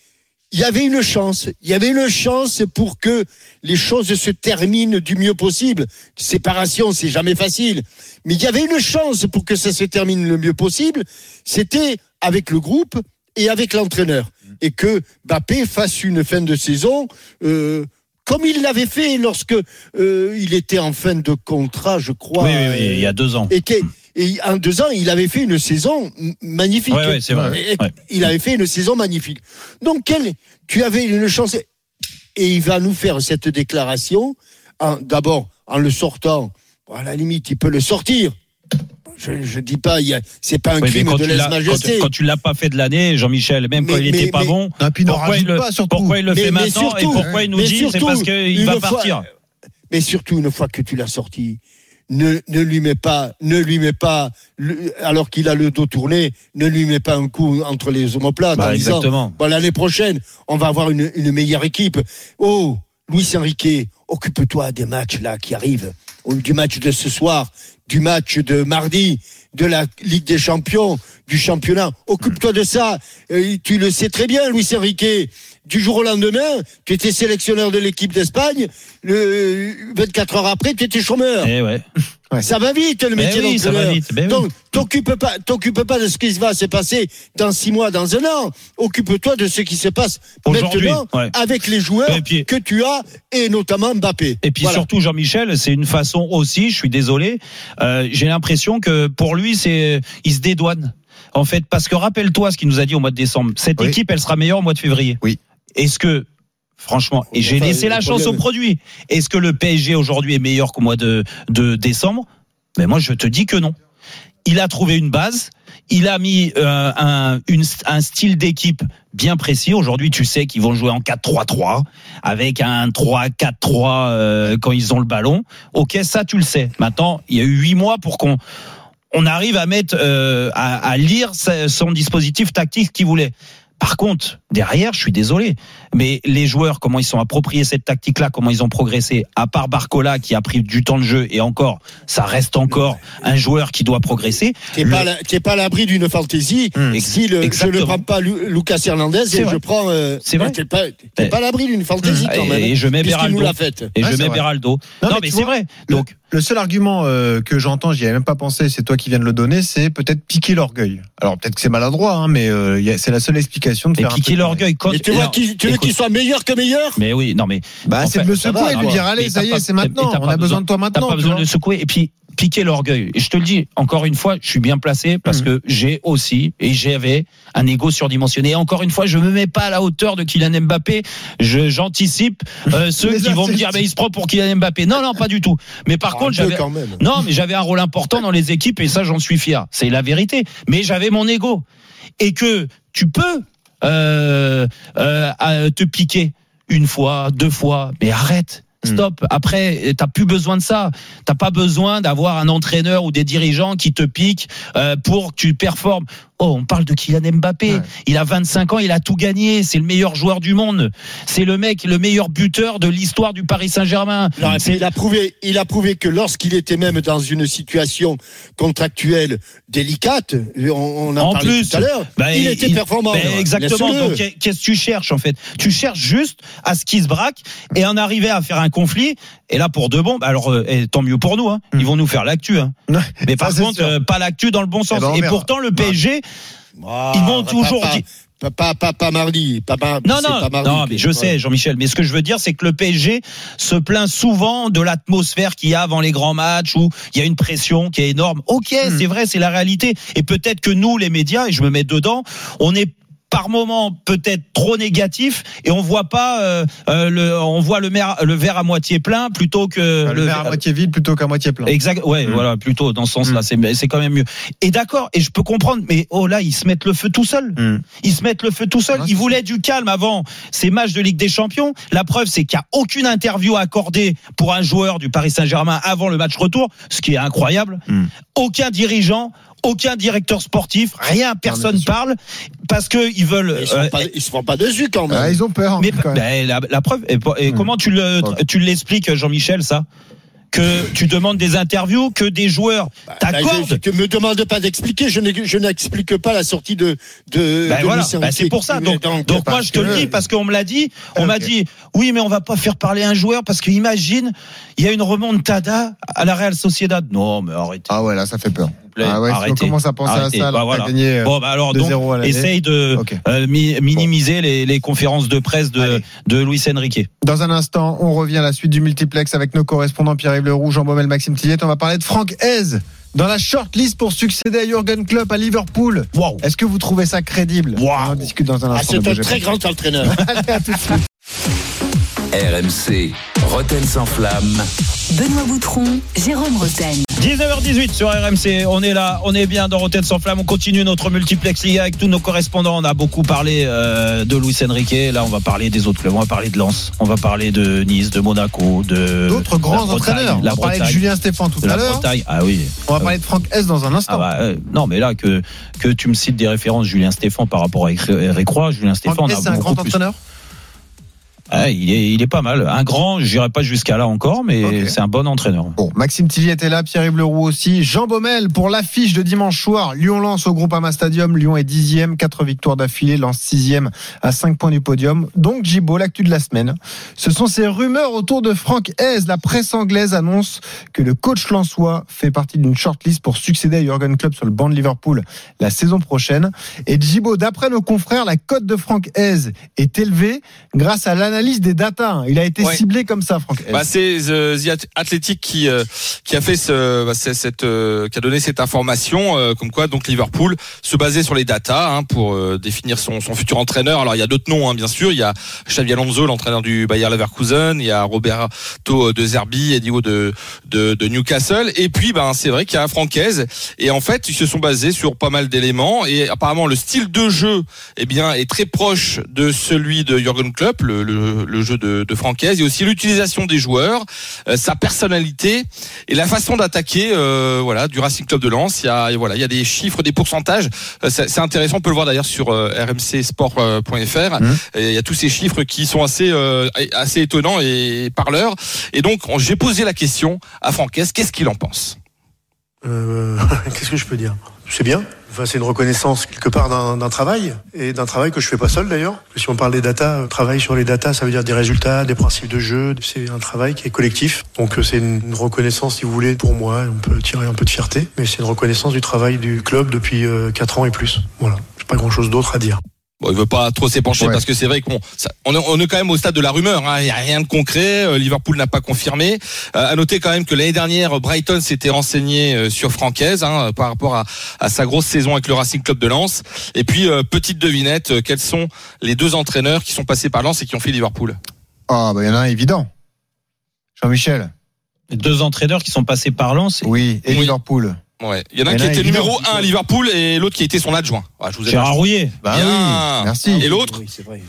[SPEAKER 4] il y avait une chance. Il y avait une chance pour que les choses se terminent du mieux possible. Séparation, c'est jamais facile. Mais il y avait une chance pour que ça se termine le mieux possible. C'était avec le groupe et avec l'entraîneur. Et que Bappé fasse une fin de saison, euh, comme il l'avait fait lorsque euh, il était en fin de contrat, je crois.
[SPEAKER 3] oui, oui, oui, il y a deux ans.
[SPEAKER 4] Et, que- et en deux ans, il avait fait une saison magnifique.
[SPEAKER 3] Ouais, ouais, c'est vrai.
[SPEAKER 4] Il avait fait une saison magnifique. Donc, quel, tu avais une chance. Et il va nous faire cette déclaration, d'abord en le sortant. À la limite, il peut le sortir. Je ne dis pas, c'est pas un
[SPEAKER 3] Oui,
[SPEAKER 4] crime
[SPEAKER 3] quand
[SPEAKER 4] de lèse-majesté.
[SPEAKER 3] quand, quand tu l'as pas fait de l'année, Jean-Michel, même
[SPEAKER 4] Mais-
[SPEAKER 3] quand il
[SPEAKER 4] mais-
[SPEAKER 3] était pas
[SPEAKER 4] mais-
[SPEAKER 3] bon,
[SPEAKER 5] Non, puis ne
[SPEAKER 3] pourquoi il, le,
[SPEAKER 5] pas, surtout.
[SPEAKER 3] pourquoi il le
[SPEAKER 4] Mais-
[SPEAKER 3] fait
[SPEAKER 4] mais
[SPEAKER 3] maintenant
[SPEAKER 4] surtout-
[SPEAKER 3] et pourquoi il nous dit c'est parce qu'il va
[SPEAKER 4] fois-
[SPEAKER 3] partir?
[SPEAKER 4] Mais surtout, une fois que tu l'as sorti, ne, ne lui mets pas, ne lui mets pas, alors qu'il a le dos tourné, ne lui mets pas un coup entre les omoplates
[SPEAKER 3] Bah,
[SPEAKER 4] en disant, bon, l'année prochaine, on va avoir une, une meilleure équipe. Oh, Luis Enrique, occupe-toi des matchs là qui arrivent, du match de ce soir, du match de mardi, de la Ligue des Champions, du championnat. Occupe-toi de ça. Euh, tu le sais très bien, Luis Enrique. Du jour au lendemain, tu étais sélectionneur de l'équipe d'Espagne. Le 24 heures après, tu étais chômeur.
[SPEAKER 3] Eh ouais.
[SPEAKER 4] Ça va vite le
[SPEAKER 3] Mais
[SPEAKER 4] métier
[SPEAKER 3] oui, ça va vite. Ben oui.
[SPEAKER 4] Donc, t'occupe pas, t'occupe pas de ce qui va se passer dans six mois, dans un an. Occupe-toi de ce qui se passe maintenant
[SPEAKER 3] ouais.
[SPEAKER 4] avec les joueurs
[SPEAKER 3] puis-
[SPEAKER 4] que tu as et notamment Mbappé.
[SPEAKER 3] Et puis
[SPEAKER 4] Voilà.
[SPEAKER 3] surtout Jean-Michel, c'est une façon aussi, je suis désolé, euh, j'ai l'impression que pour lui c'est il se dédouane. En fait, parce que rappelle-toi ce qu'il nous a dit au mois de décembre. Cette
[SPEAKER 5] Oui.
[SPEAKER 3] équipe, elle sera meilleure au mois de février.
[SPEAKER 5] Oui.
[SPEAKER 3] Est-ce que franchement, et j'ai
[SPEAKER 4] Enfin,
[SPEAKER 3] laissé la chance au produit. Est-ce que le PSG aujourd'hui est meilleur qu'au mois de, de décembre? Mais moi, je te dis que non. Il a trouvé une base. Il a mis euh, un, une- un style d'équipe bien précis. Aujourd'hui, tu sais qu'ils vont jouer en 4-3-3 avec un 3-4-3 euh, quand ils ont le ballon. Ok, ça tu le sais. Maintenant, il y a eu huit mois pour qu'on on arrive à mettre euh, à, à lire son dispositif tactique qu'il voulait. Par contre, derrière, je suis désolé, mais les joueurs, comment ils sont appropriés cette tactique-là, comment ils ont progressé, à part Barcola qui a pris du temps de jeu, et encore, ça reste encore un joueur qui doit progresser.
[SPEAKER 4] T'es
[SPEAKER 3] Le-
[SPEAKER 4] pas, à l'abri d'une fantaisie.
[SPEAKER 3] Hum,
[SPEAKER 4] si le- je ne prends pas Lu- Lucas Hernandez et
[SPEAKER 3] vrai.
[SPEAKER 4] je prends. euh,
[SPEAKER 3] C'est vrai.
[SPEAKER 4] T'es pas,
[SPEAKER 3] Eh.
[SPEAKER 4] pas à l'abri d'une fantaisie quand
[SPEAKER 3] Et-
[SPEAKER 4] même.
[SPEAKER 3] et je mets
[SPEAKER 4] faite.
[SPEAKER 3] Et
[SPEAKER 5] Ouais,
[SPEAKER 3] je mets
[SPEAKER 5] vrai.
[SPEAKER 3] Beraldo.
[SPEAKER 5] Non,
[SPEAKER 3] Non,
[SPEAKER 5] mais
[SPEAKER 3] mais, c'est vrai. Donc,
[SPEAKER 5] Le seul argument euh, que j'entends, j'y avais même pas pensé, c'est toi qui viens de le donner, c'est peut-être piquer l'orgueil. Alors peut-être que c'est maladroit, hein, mais euh, y a- c'est la seule explication de
[SPEAKER 3] mais
[SPEAKER 5] faire un
[SPEAKER 3] piquer l'orgueil quand.
[SPEAKER 4] Et tu vois tu veux qu'il soit meilleur que meilleur?
[SPEAKER 3] Mais oui, non, mais
[SPEAKER 5] Bah, c'est de le secouer et de lui dire allez,
[SPEAKER 3] Mais
[SPEAKER 5] ça
[SPEAKER 3] t'as
[SPEAKER 5] y
[SPEAKER 3] pas-
[SPEAKER 5] est, c'est
[SPEAKER 3] mais
[SPEAKER 5] maintenant.
[SPEAKER 3] t'as
[SPEAKER 5] On
[SPEAKER 3] pas
[SPEAKER 5] a besoin de toi
[SPEAKER 3] T'as
[SPEAKER 5] maintenant.
[SPEAKER 3] pas
[SPEAKER 5] tu
[SPEAKER 3] besoin de secouer. Et puis, piquer l'orgueil. Et je te le dis, encore une fois, je suis bien placé parce
[SPEAKER 5] Mhm.
[SPEAKER 3] que j'ai aussi, et j'avais un ego surdimensionné. Et encore une fois, je me mets pas à la hauteur de Kylian Mbappé. Je, j'anticipe euh, ceux qui vont me dire, mais il se prend pour Kylian Mbappé. Non, non, pas du tout. Mais par contre, j'avais, non, mais j'avais un rôle important dans les équipes et ça, j'en suis fier. C'est la vérité. Mais j'avais mon ego. Et que tu peux euh, euh, te piquer. une fois, deux fois, mais arrête. Stop. Après, t'as plus besoin de ça. T'as pas besoin d'avoir un entraîneur ou des dirigeants qui te piquent euh, pour que tu performes. Oh, on parle de Kylian Mbappé. Il a 25 ans, il a tout gagné. C'est le meilleur joueur du monde. C'est le mec, le meilleur buteur de l'histoire du Paris Saint-Germain.
[SPEAKER 4] Et il a prouvé, il a prouvé que lorsqu'il était même dans une situation contractuelle délicate, on, on en,
[SPEAKER 3] En
[SPEAKER 4] parlait
[SPEAKER 3] plus,
[SPEAKER 4] tout à l'heure,
[SPEAKER 3] bah,
[SPEAKER 4] il, était performant.
[SPEAKER 3] bah, exactement. Donc, qu'est-ce que tu cherches en fait? Tu cherches juste à ce qu'ils se braquent et en arriver à faire un conflit. Et là, pour de bon, bah, alors euh, et tant mieux pour nous. Hein. Ils vont nous faire l'actu. Hein. Mais par
[SPEAKER 5] Hmm. c'est
[SPEAKER 3] contre, euh, pas l'actu dans le bon sens.
[SPEAKER 5] ben, on
[SPEAKER 3] et
[SPEAKER 5] verra.
[SPEAKER 3] pourtant, le PSG,
[SPEAKER 4] Ah,
[SPEAKER 3] ils vont toujours
[SPEAKER 4] pas,
[SPEAKER 3] dire-
[SPEAKER 4] pas, pas, pas, pas mardi, pas, pas-
[SPEAKER 3] Non, non,
[SPEAKER 4] pas mardi
[SPEAKER 3] non,
[SPEAKER 4] que-
[SPEAKER 3] mais je sais. Jean-Michel. Mais ce que je veux dire, c'est que le PSG se plaint souvent de l'atmosphère qu'il y a avant les grands matchs où il y a une pression qui est énorme. Ok,
[SPEAKER 4] Hmm.
[SPEAKER 3] c'est vrai, c'est la réalité. Et peut-être que nous, les médias, et je me mets dedans, on est par moment peut-être trop négatif et on voit pas euh, euh, le on voit le, mer- le verre à moitié plein plutôt que
[SPEAKER 5] le verre à moitié vide plutôt qu'à moitié plein.
[SPEAKER 3] Exact, ouais, voilà, plutôt dans ce sens-là, c'est c'est quand même mieux. Et d'accord, et je peux comprendre, mais oh là, ils se mettent le feu tout seuls. Ils se mettent le feu tout seuls. Ils voulaient du calme avant ces matchs de Ligue des Champions. La preuve, c'est qu'il n'y a aucune interview accordée pour un joueur du Paris Saint-Germain avant le match retour, ce qui est incroyable. Aucun dirigeant. Aucun directeur sportif, rien, personne parle parce que ils veulent.
[SPEAKER 4] Ils se
[SPEAKER 3] euh,
[SPEAKER 4] font pas, ils se font pas dessus quand même.
[SPEAKER 5] Ah, ils ont peur.
[SPEAKER 3] mais
[SPEAKER 5] quand même.
[SPEAKER 3] ben, la, la preuve, et, et comment tu le tu l'expliques, Jean-Michel, ça? Que tu demandes des interviews, que des joueurs
[SPEAKER 4] Bah,
[SPEAKER 3] t'accordent.
[SPEAKER 4] que me demande pas d'expliquer, je n'explique pas la sortie de de.
[SPEAKER 3] Ben
[SPEAKER 4] de
[SPEAKER 3] voilà, ben c'est pour ça. Donc, donc moi, je te le dis parce qu'on me l'a dit. On m'a dit, oui, mais on va pas faire parler un joueur parce que imagine, il y a une remontada à la Real Sociedad. Non, mais arrêtez.
[SPEAKER 5] Ah ouais, là, ça fait peur. Ah ouais, si on commence à penser
[SPEAKER 3] Arrêtez.
[SPEAKER 5] à ça,
[SPEAKER 3] Bah, voilà.
[SPEAKER 5] gagné, euh,
[SPEAKER 3] Bon, bah alors,
[SPEAKER 5] 2-0
[SPEAKER 3] donc,
[SPEAKER 5] à
[SPEAKER 3] essaye de euh, mi- minimiser les, les conférences de presse de, de Luis Enrique.
[SPEAKER 5] Dans un instant, on revient à la suite du multiplex avec nos correspondants Pierre-Yves Leroux, Jean Baumel, Maxime Tillet. On va parler de Franck Hez dans la shortlist pour succéder à Jurgen Klopp à Liverpool.
[SPEAKER 3] Wow.
[SPEAKER 5] Est-ce que vous trouvez ça crédible? On en discute dans un
[SPEAKER 4] Ah,
[SPEAKER 5] instant.
[SPEAKER 4] c'est un très grand entraîneur.
[SPEAKER 5] Allez, à tout de suite.
[SPEAKER 1] RMC, Roten sans flamme.
[SPEAKER 2] Benoît Boutron, Jérôme Roten.
[SPEAKER 3] 19h18 sur RMC, on est là, on est bien dans Rotten sans flamme, on continue notre multiplex Liga avec tous nos correspondants. On a beaucoup parlé euh, de Luis Enrique, là on va parler des autres clubs, on va parler de Lens, on va parler de Nice, de Monaco, de
[SPEAKER 5] D'autres grands
[SPEAKER 3] la Bretagne,
[SPEAKER 5] entraîneurs.
[SPEAKER 3] La
[SPEAKER 5] on parlait de
[SPEAKER 3] Bretagne,
[SPEAKER 5] Julien Stéphane tout
[SPEAKER 3] de
[SPEAKER 5] à
[SPEAKER 3] la
[SPEAKER 5] l'heure.
[SPEAKER 3] Bretagne. Ah oui.
[SPEAKER 5] On va parler de Franck Hez dans un
[SPEAKER 3] Ah
[SPEAKER 5] instant.
[SPEAKER 3] bah, euh, non mais là que que tu me cites des références Julien Stéphane par rapport à Eric Roy, Julien Stéphane
[SPEAKER 5] c'est un grand
[SPEAKER 3] plus.
[SPEAKER 5] entraîneur
[SPEAKER 3] Ah, il est il est pas mal, un grand, j'irai pas jusqu'à là encore mais c'est un bon entraîneur.
[SPEAKER 5] Bon, Maxime Tilly était là, Pierre-Yves Leroux aussi, Jean Baumel pour l'affiche de dimanche soir. Lyon lance au Groupama Stadium. Lyon est dixième, quatre victoires d'affilée, lance sixième à 5 points du podium. Donc Gibo, l'actu de la semaine. Ce sont ces rumeurs autour de Franck Hez. La presse anglaise annonce que le coach lensois fait partie d'une shortlist pour succéder à Jurgen Klopp sur le banc de Liverpool la saison prochaine. Et Gibo, d'après nos confrères, la cote de Franck Hez est élevée grâce à l'analyse des datas. Il a été
[SPEAKER 10] Ouais.
[SPEAKER 5] ciblé comme ça, Franck.
[SPEAKER 10] Bah, c'est euh, The Athletic qui euh, qui a fait ce bah, cette euh, qui a donné cette information euh, comme quoi donc Liverpool se basait sur les datas hein, pour définir son, son futur entraîneur. Alors il y a d'autres noms hein, bien sûr, il y a Xavi Alonso l'entraîneur du Bayer Leverkusen, il y a Roberto de Zerbi et Diego de, de de Newcastle et puis ben c'est vrai qu'il y a Francaise et en fait ils se sont basés sur pas mal d'éléments et apparemment le style de jeu eh bien est très proche de celui de Jurgen Klopp, le, le, le jeu de, de Francaise et aussi l'utilisation des joueurs, euh, sa personnalité et la façon d'attaquer euh, voilà du Racing Club de Lens. Il y a voilà il y a des chiffres, des pourcentages. Euh, c'est intéressant, on peut le voir d'ailleurs sur rmcsport.fr. Et Il y a tous ces chiffres qui sont assez assez étonnants et parleurs. Et donc on- j'ai posé la question à Francaise, qu'est-ce qu'il en pense?
[SPEAKER 8] Qu'est-ce que je peux dire? C'est bien. C'est une reconnaissance quelque part d'un travail et d'un travail que je fais pas seul d'ailleurs. Si on parle des datas, euh, travail sur les datas, ça veut dire des résultats, des principes de jeu. C'est un travail qui est collectif. Donc euh, c'est une reconnaissance, si vous voulez, pour moi. On peut tirer un peu de fierté, mais c'est une reconnaissance du travail du club depuis euh, 4 ans et plus. Voilà. J'ai pas grand chose d'autre à dire.
[SPEAKER 10] Bon, il veut pas trop s'épancher
[SPEAKER 5] Ouais.
[SPEAKER 10] parce que c'est vrai qu'on on, est- on est quand même au stade de la rumeur. hein. Il y a rien de concret. Euh, Liverpool n'a pas confirmé. Euh, à noter quand même que l'année dernière, Brighton s'était renseigné euh, sur Francaise hein, par rapport à, à sa grosse saison avec le Racing Club de Lens. Et puis euh, petite devinette, quels sont les deux entraîneurs qui sont passés par Lens et qui ont fait Liverpool?
[SPEAKER 5] Ah, bah, il y en a un évident. Jean-Michel.
[SPEAKER 3] Les deux entraîneurs qui sont passés par Lens,
[SPEAKER 5] Oui, et
[SPEAKER 10] Oui.
[SPEAKER 5] Liverpool.
[SPEAKER 10] Ouais. Il y en a un qui
[SPEAKER 5] a
[SPEAKER 10] était numéro 1 à Liverpool et l'autre qui était son adjoint. Ah, je vous ai
[SPEAKER 3] Gérard Rouillet.
[SPEAKER 5] Bah
[SPEAKER 10] Bien.
[SPEAKER 5] oui, merci.
[SPEAKER 10] Et l'autre
[SPEAKER 4] Oui, c'est vrai.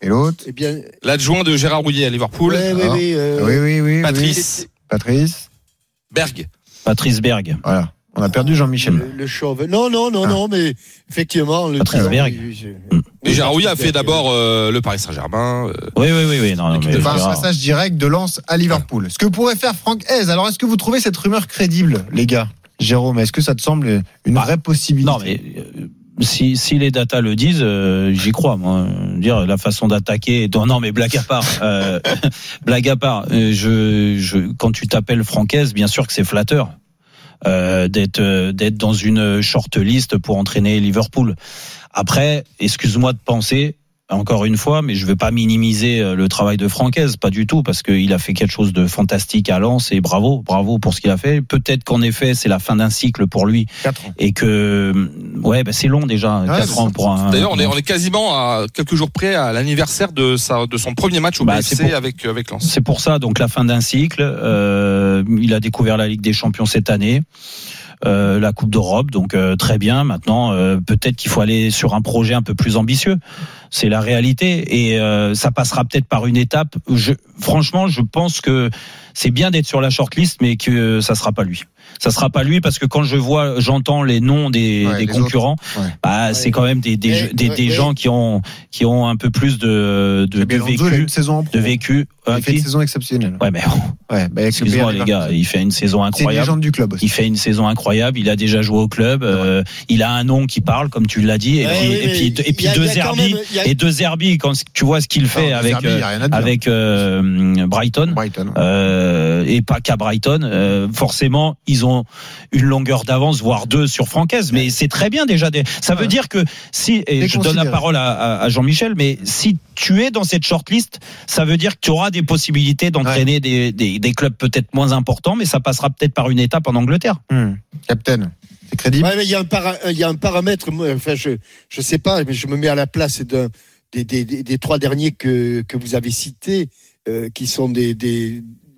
[SPEAKER 5] Et l'autre
[SPEAKER 4] Eh bien,
[SPEAKER 7] L'adjoint de Gérard Rouillet à Liverpool.
[SPEAKER 4] ouais, oui,
[SPEAKER 5] Ah.
[SPEAKER 4] oui, euh,
[SPEAKER 5] Oui, oui, oui.
[SPEAKER 7] Patrice
[SPEAKER 5] oui. Patrice.
[SPEAKER 7] Berg.
[SPEAKER 3] Patrice Berg.
[SPEAKER 5] Voilà. On a perdu Jean-Michel.
[SPEAKER 4] le, le chauve. Non, non, non,
[SPEAKER 5] Ah.
[SPEAKER 4] non, mais effectivement, le
[SPEAKER 3] Patrice Berg.
[SPEAKER 4] je-
[SPEAKER 7] Et Gérard Rouillet a fait d'abord euh, le Paris Saint-Germain. euh,
[SPEAKER 3] Oui, oui, oui, oui. Non, non, mais
[SPEAKER 5] un passage direct de Lens à Liverpool. Ce que pourrait faire Franck Hez. Alors, est-ce que vous trouvez cette rumeur crédible, les gars? Jérôme, est-ce que ça te semble une
[SPEAKER 3] Bah,
[SPEAKER 5] vraie possibilité
[SPEAKER 3] Non, mais euh, si, si les datas le disent, euh, j'y crois. Moi, dire la façon d'attaquer. Non, non, mais blague à part. euh, blague à part. je, je, quand tu t'appelles Francaise, bien sûr que c'est flatteur. euh, d'être d'être dans une short list pour entraîner Liverpool. Après, excuse-moi de penser encore une fois, mais je veux pas minimiser euh, le travail de Francaise, pas du tout, parce qu'il a fait quelque chose de fantastique à Lens et bravo, bravo pour ce qu'il a fait. Peut-être qu'en effet, c'est la fin d'un cycle pour lui
[SPEAKER 5] Quatre ans.
[SPEAKER 3] et que ouais, bah, c'est long déjà,
[SPEAKER 5] Ouais,
[SPEAKER 3] quatre
[SPEAKER 5] c'est
[SPEAKER 3] ans
[SPEAKER 5] ça.
[SPEAKER 3] pour un.
[SPEAKER 7] D'ailleurs, on est, on est quasiment à quelques jours près à l'anniversaire de sa, de son premier match au
[SPEAKER 3] Bah,
[SPEAKER 7] BFC
[SPEAKER 3] c'est pour-
[SPEAKER 7] avec, avec Lens.
[SPEAKER 3] C'est pour ça, donc la fin d'un cycle. Euh, il a découvert la Ligue des Champions cette année. Euh, la Coupe d'Europe, donc euh, très bien. Maintenant, euh, peut-être qu'il faut aller sur un projet un peu plus ambitieux. C'est la réalité, et ça passera peut-être par une étape. Je, franchement, je pense que c'est bien d'être sur la shortlist, mais que ça sera pas lui. Ça sera pas lui parce que quand je vois, j'entends les noms des,
[SPEAKER 5] Ouais,
[SPEAKER 3] des
[SPEAKER 5] les
[SPEAKER 3] concurrents,
[SPEAKER 5] Ouais.
[SPEAKER 3] bah,
[SPEAKER 4] Ouais.
[SPEAKER 3] c'est quand même des, des,
[SPEAKER 4] Mais-
[SPEAKER 3] des, gens qui ont qui ont un peu plus de de, de
[SPEAKER 5] Belonzo, il a
[SPEAKER 3] vécu,
[SPEAKER 5] une saison en pro.
[SPEAKER 3] de vécu.
[SPEAKER 5] Il
[SPEAKER 3] Euh,
[SPEAKER 5] fait une saison exceptionnelle.
[SPEAKER 3] Ouais, mais
[SPEAKER 5] Ouais, bah, PL
[SPEAKER 3] les gars, il fait une saison
[SPEAKER 5] C'est une
[SPEAKER 3] incroyable.
[SPEAKER 5] légende du club aussi.
[SPEAKER 3] Il fait une saison incroyable. Il a déjà joué au club. euh, il a un nom qui parle, comme tu l'as dit. Et
[SPEAKER 4] Ouais,
[SPEAKER 3] puis,
[SPEAKER 4] oui,
[SPEAKER 3] et
[SPEAKER 4] mais
[SPEAKER 3] puis, et
[SPEAKER 4] il
[SPEAKER 3] puis
[SPEAKER 4] y a-
[SPEAKER 3] deux Zerbi
[SPEAKER 4] a-
[SPEAKER 3] et deux Zerbi. Quand tu vois ce qu'il fait
[SPEAKER 5] Non,
[SPEAKER 3] avec
[SPEAKER 5] Zerbi,
[SPEAKER 3] euh, avec euh, Brighton.
[SPEAKER 5] Brighton.
[SPEAKER 3] Euh, et pas qu'à Brighton, euh, forcément, ils ont une longueur d'avance, voire deux sur Francaise. Mais c'est très bien déjà. Des... Ça veut
[SPEAKER 5] Ouais.
[SPEAKER 3] dire que si, et je donne la parole à, à- à Jean-Michel, mais si tu es dans cette shortlist, ça veut dire que tu auras des possibilités d'entraîner des, des, des clubs peut-être moins importants, mais ça passera peut-être par une étape en Angleterre.
[SPEAKER 5] Hmm. Captain, c'est crédible
[SPEAKER 4] Ouais, mais il y a un para- il y a un paramètre. Enfin, je je sais pas, mais je me mets à la place des, des, des trois derniers que que vous avez cités, euh, qui sont des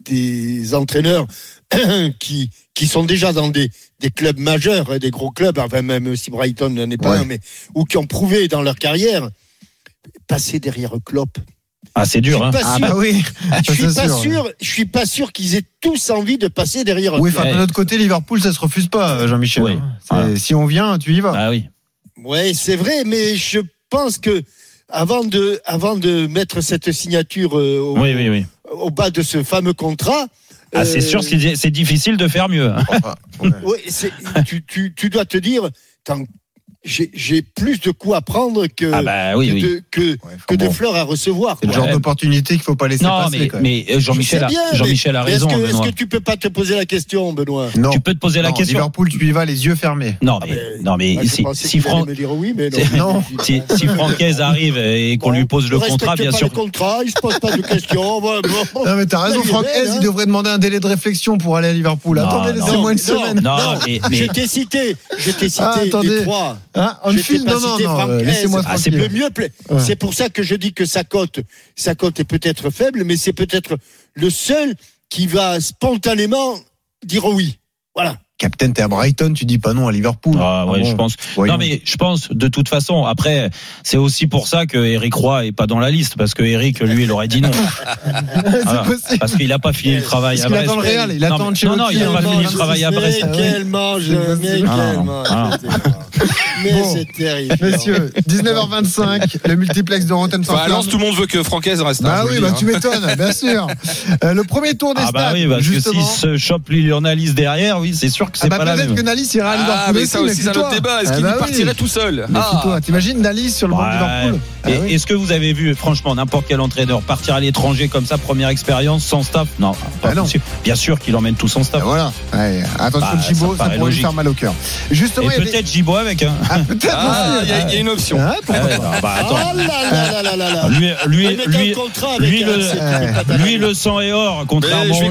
[SPEAKER 4] des entraîneurs qui qui sont déjà dans des des clubs majeurs, hein, des gros clubs, enfin même si Brighton n'en est pas
[SPEAKER 5] Ouais.
[SPEAKER 4] un, mais ou qui ont prouvé dans leur carrière passer derrière Klopp.
[SPEAKER 3] Ah, c'est dur, hein.
[SPEAKER 4] pas
[SPEAKER 5] Ah bah oui,
[SPEAKER 4] Je suis pas
[SPEAKER 5] sûr.
[SPEAKER 4] sûr. Je suis pas sûr qu'ils aient tous envie de passer derrière.
[SPEAKER 5] Oui, de l'autre côté, Liverpool, ça se refuse pas, Jean-Michel.
[SPEAKER 3] Oui.
[SPEAKER 5] C'est-
[SPEAKER 3] Voilà.
[SPEAKER 5] Si on vient, tu y vas.
[SPEAKER 3] Ah oui.
[SPEAKER 4] Ouais, c'est vrai, mais je pense que avant de, avant de mettre cette signature euh, au,
[SPEAKER 3] Oui, oui, oui.
[SPEAKER 4] Au bas de ce fameux contrat,
[SPEAKER 3] Ah, c'est
[SPEAKER 4] euh,
[SPEAKER 3] sûr, c'est difficile de faire mieux. hein.
[SPEAKER 5] Enfin, ouais.
[SPEAKER 4] ouais, c'est- tu, tu, tu dois te dire, j'ai plus de coups à prendre que,
[SPEAKER 3] Ah bah oui,
[SPEAKER 4] que,
[SPEAKER 3] oui.
[SPEAKER 4] de, que,
[SPEAKER 5] Ouais,
[SPEAKER 4] que de
[SPEAKER 5] bon.
[SPEAKER 4] fleurs à recevoir.
[SPEAKER 5] C'est le genre d'opportunité qu'il faut pas laisser
[SPEAKER 3] Non,
[SPEAKER 5] passer.
[SPEAKER 3] mais,
[SPEAKER 5] quand même.
[SPEAKER 3] mais euh, Jean-Michel
[SPEAKER 4] Je
[SPEAKER 3] a,
[SPEAKER 4] mais Est-ce
[SPEAKER 3] raison,
[SPEAKER 4] que, est-ce
[SPEAKER 3] Benoît.
[SPEAKER 4] que tu peux pas te poser la question, Benoît
[SPEAKER 5] non,
[SPEAKER 3] Tu peux te poser la
[SPEAKER 5] non,
[SPEAKER 3] question.
[SPEAKER 5] Liverpool, tu y vas les yeux fermés.
[SPEAKER 3] Non,
[SPEAKER 4] Ah,
[SPEAKER 3] mais, non, mais si, si,
[SPEAKER 4] qu'il allait
[SPEAKER 3] Fran-
[SPEAKER 4] me dire oui, mais non.
[SPEAKER 3] C'est-
[SPEAKER 5] Non.
[SPEAKER 3] si, si Francaise arrive et qu'on
[SPEAKER 4] Bon,
[SPEAKER 3] lui pose le contrat, bien
[SPEAKER 4] pas
[SPEAKER 3] sûr.
[SPEAKER 4] le contrat, il se pose pas de questions. bon.
[SPEAKER 5] Non, mais t'as raison,
[SPEAKER 4] est
[SPEAKER 5] Franck Hez,
[SPEAKER 4] hein.
[SPEAKER 5] il devrait demander un délai de réflexion pour aller à Liverpool. Attendez, laissez-moi une semaine.
[SPEAKER 3] Non, mais,
[SPEAKER 4] t'ai cité, cité
[SPEAKER 5] Ah, attendez.
[SPEAKER 4] les trois.
[SPEAKER 5] Hein, Non, non, non, euh, laissez-moi
[SPEAKER 3] Ah, c'est
[SPEAKER 4] mieux,
[SPEAKER 5] Ouais.
[SPEAKER 4] c'est pour ça que je dis que sa cote, sa cote est peut-être faible, mais c'est peut-être le seul qui va spontanément dire oui. Voilà.
[SPEAKER 5] Captain, t'es à Brighton, tu dis pas non à Liverpool.
[SPEAKER 3] Ah ouais,
[SPEAKER 5] bon,
[SPEAKER 3] je pense.
[SPEAKER 5] voyons.
[SPEAKER 3] Non mais je pense de toute façon. Après, c'est aussi pour ça que Eric Roy est pas dans la liste parce que Eric, lui, il aurait dit non. Voilà.
[SPEAKER 5] c'est possible.
[SPEAKER 3] Parce qu'il a pas fini le travail
[SPEAKER 5] Parce
[SPEAKER 3] à Brest.
[SPEAKER 5] attend le Real, il attend
[SPEAKER 3] mais- non, non, il a pas
[SPEAKER 5] il
[SPEAKER 3] fini le travail à Brest.
[SPEAKER 4] Mais quel mange, mais
[SPEAKER 3] Ah,
[SPEAKER 4] quel
[SPEAKER 3] non,
[SPEAKER 4] mange.
[SPEAKER 3] ah.
[SPEAKER 4] Mais
[SPEAKER 5] Bon.
[SPEAKER 4] c'est terrible.
[SPEAKER 5] Messieurs, 19h25, le multiplex de Rotten
[SPEAKER 7] à Lens, tout le monde veut que Francaise reste. hein,
[SPEAKER 5] Bah
[SPEAKER 7] je vous
[SPEAKER 5] oui,
[SPEAKER 7] le
[SPEAKER 5] bah tu
[SPEAKER 7] hein.
[SPEAKER 5] m'étonnes, bien sûr. Euh, le premier tour des
[SPEAKER 3] Ah bah
[SPEAKER 5] stades,
[SPEAKER 3] oui, parce
[SPEAKER 5] justement.
[SPEAKER 3] que s'il se chope Lionel derrière, oui, c'est sûr que c'est
[SPEAKER 5] Ah bah
[SPEAKER 3] pas la
[SPEAKER 5] peut-être que Nalis ira à Liverpool
[SPEAKER 7] Ah, mais ça aussi, c'est un
[SPEAKER 5] méfie-toi.
[SPEAKER 7] autre débat. Est-ce
[SPEAKER 5] Ah
[SPEAKER 7] qu'il
[SPEAKER 5] bah
[SPEAKER 7] partirait tout seul. Ah.
[SPEAKER 5] T'imagines Nalis sur le banc de
[SPEAKER 3] Ouais.
[SPEAKER 5] Liverpool Ah
[SPEAKER 3] Et-
[SPEAKER 5] oui.
[SPEAKER 3] Est-ce que vous avez vu, franchement, n'importe quel entraîneur partir à l'étranger comme ça, première expérience, sans staff Non, pas
[SPEAKER 5] non.
[SPEAKER 3] possible. Bien sûr qu'il emmène tout son staff.
[SPEAKER 5] voilà. Ouais, attention
[SPEAKER 3] Bah,
[SPEAKER 5] Chibo,
[SPEAKER 3] ça
[SPEAKER 5] pourrait lui faire mal au cœur. Justement,
[SPEAKER 3] Et
[SPEAKER 5] il y a des-
[SPEAKER 3] peut-être Gibo avec. Hein.
[SPEAKER 5] Peut-être
[SPEAKER 7] il y, a- une option.
[SPEAKER 5] Ah,
[SPEAKER 3] Ah bah.
[SPEAKER 4] Oh.
[SPEAKER 3] Lui, le, lui, sang et or, contrairement au
[SPEAKER 5] oui.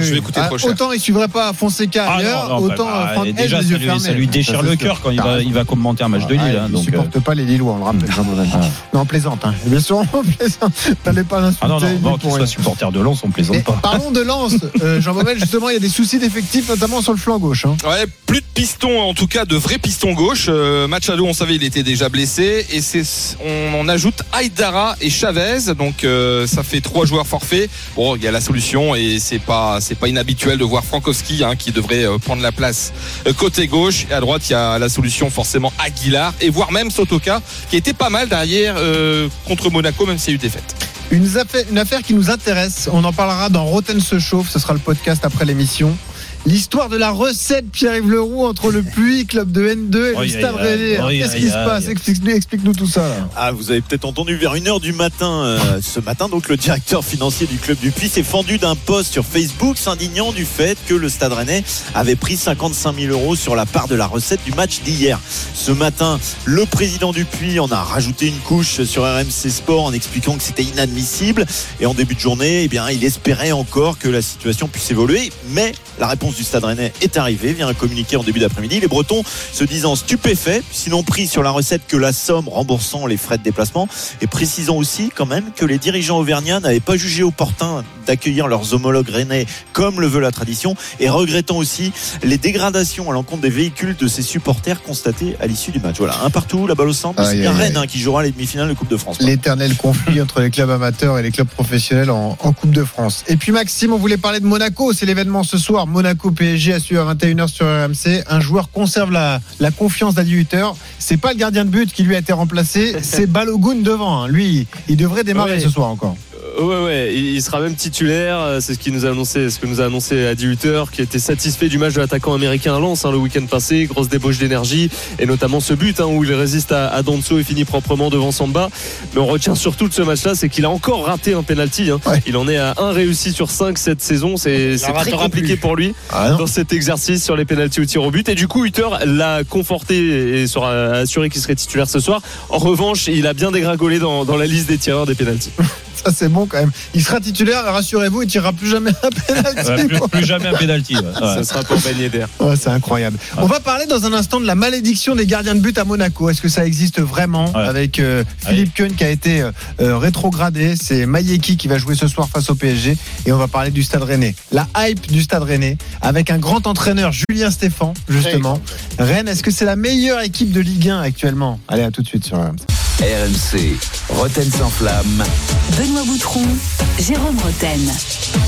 [SPEAKER 7] Je vais coûter
[SPEAKER 5] Ah,
[SPEAKER 7] trop cher.
[SPEAKER 5] Autant il suivrait pas Fonseca,
[SPEAKER 3] Ah, non, non,
[SPEAKER 5] autant
[SPEAKER 3] bah,
[SPEAKER 5] Franck
[SPEAKER 3] déjà,
[SPEAKER 5] les
[SPEAKER 3] ça
[SPEAKER 5] yeux
[SPEAKER 3] lui,
[SPEAKER 5] fermés.
[SPEAKER 3] ça lui déchire
[SPEAKER 5] Ça,
[SPEAKER 3] le cœur quand il va,
[SPEAKER 5] raison.
[SPEAKER 3] il va commenter un match de
[SPEAKER 5] Ouais,
[SPEAKER 3] Lille. hein,
[SPEAKER 5] il
[SPEAKER 3] euh,
[SPEAKER 5] supporte pas les Lillois, on le rappelle, Jean Bauven. Non, on plaisante. Hein. Bien sûr, on plaisante. T'allais pas l'insulter.
[SPEAKER 3] Ah non, non,
[SPEAKER 5] pour
[SPEAKER 3] qu'il soit supporter de Lens, on plaisante
[SPEAKER 5] Mais
[SPEAKER 3] pas.
[SPEAKER 5] parlons de Lens. Euh, Jean Bauven, justement, il y a des soucis d'effectifs, notamment sur le flanc gauche. hein.
[SPEAKER 7] Ouais, plus de pistons, en tout cas de vrais pistons gauche. Euh, Machado, on savait, il était déjà blessé. Et c'est, on, on ajoute Aydara et Chavez. Donc euh, ça fait trois joueurs forfaits. Bon, il y a la solution et c'est pas, c'est pas inhabituel de voir Frankowski hein, qui devrait euh, prendre la place euh, côté gauche. Et à droite, il y a la solution forcément Aguilar et voire même Sotoka qui était pas mal derrière euh, contre Monaco, même s'il y a eu défaite.
[SPEAKER 5] Une affaire, une affaire qui nous intéresse. On en parlera dans Roten se chauffe. Ce sera le podcast après l'émission. L'histoire de la recette Pierre-Yves Leroux entre le Puy, club de N2 et le Stade. Rennais. Qu'est-ce qui se passe Explique-nous tout ça. Là.
[SPEAKER 11] Ah, vous avez peut-être entendu vers 1h du matin, euh, ce matin, donc le directeur financier du club du Puy s'est fendu d'un post sur Facebook s'indignant du fait que le Stade Rennais avait pris 55 000 euros sur la part de la recette du match d'hier. Ce matin, le président du Puy en a rajouté une couche sur RMC Sport en expliquant que c'était inadmissible. Et en début de journée, eh bien, il espérait encore que la situation puisse évoluer. Mais la réponse du Stade Rennais est arrivée via un communiqué en début d'après-midi. Les Bretons se disant stupéfaits, sinon pris sur la recette que la somme remboursant les frais de déplacement et précisant aussi quand même que les dirigeants auvergnats n'avaient pas jugé opportun d'accueillir leurs homologues rennais comme le veut la tradition et regrettant aussi les dégradations à l'encontre des véhicules de ses supporters constatées à l'issue du match. Voilà, un partout, la balle au centre, c'est bien Rennes hein, qui jouera les demi-finales de Coupe de France.
[SPEAKER 5] L'éternel conflit entre les clubs amateurs et les clubs professionnels en, en Coupe de France. Et puis Maxime, on voulait parler de Monaco. C'est l'événement ce soir. Monaco PSG à suivre à 21h sur RMC. Un joueur conserve la, la confiance 18h. C'est pas le gardien de but qui lui a été remplacé. C'est Balogun devant. hein. Lui, il devrait démarrer
[SPEAKER 9] Ouais.
[SPEAKER 5] ce soir encore.
[SPEAKER 9] Ouais, ouais, il sera même titulaire. euh, C'est ce qui nous a annoncé, ce que nous a annoncé à 18h, qui était satisfait du match de l'attaquant américain à Lens hein, le week-end passé. Grosse débauche d'énergie et notamment ce but hein, où il résiste à, à Danso et finit proprement devant Samba. Mais on retient surtout de ce match-là, c'est qu'il a encore raté un penalty. hein.
[SPEAKER 5] Ouais.
[SPEAKER 9] Il en est à un réussi sur cinq cette saison. C'est très compliqué
[SPEAKER 6] plus.
[SPEAKER 9] pour lui
[SPEAKER 5] Ah
[SPEAKER 9] dans cet exercice sur les pénalties au tir au but. Et du coup, Hutter l'a conforté et sera assuré qu'il serait titulaire ce soir. En revanche, il a bien dégringolé dans, dans la liste des tireurs des pénalties.
[SPEAKER 5] Ça, c'est bon quand même. Il sera titulaire, rassurez-vous, il tirera plus jamais un penalty.
[SPEAKER 3] Ouais, plus, plus jamais un pénalty. ouais. Ouais.
[SPEAKER 9] Ça sera pour Ben Yedder.
[SPEAKER 5] Ouais, c'est incroyable. On va parler dans un instant de la malédiction des gardiens de but à Monaco. Est-ce que ça existe vraiment
[SPEAKER 3] Ouais.
[SPEAKER 5] avec euh, Philippe Keun qui a été euh, euh, rétrogradé C'est Mayeki qui va jouer ce soir face au PSG et on va parler du Stade Rennais. La hype du Stade Rennais avec un grand entraîneur Julien Stéphan justement. Rennes, est-ce que c'est la meilleure équipe de Ligue 1 actuellement? Allez, à tout de suite sur RMC.
[SPEAKER 1] RMC, Roten sans flamme.
[SPEAKER 2] Benoît Boutron, Jérôme Roten.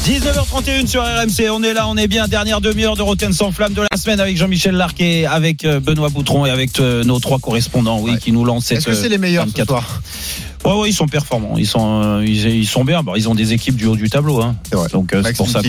[SPEAKER 3] 19h31 sur RMC, on est là, on est bien, dernière demi-heure de Roten sans flamme de la semaine avec Jean-Michel Larquet, avec euh, Benoît Boutron et avec euh, nos trois correspondants, oui,
[SPEAKER 5] Ouais.
[SPEAKER 3] qui nous lancent cette
[SPEAKER 5] Est-ce que c'est les meilleurs ce
[SPEAKER 3] 24.
[SPEAKER 5] soir
[SPEAKER 3] Ouais, ouais, ils sont performants, ils sont, euh, ils, ils sont bien, Bon, ils ont des équipes du haut du tableau, hein.
[SPEAKER 5] C'est vrai.
[SPEAKER 3] Donc euh, c'est
[SPEAKER 5] Maxime
[SPEAKER 3] pour ça.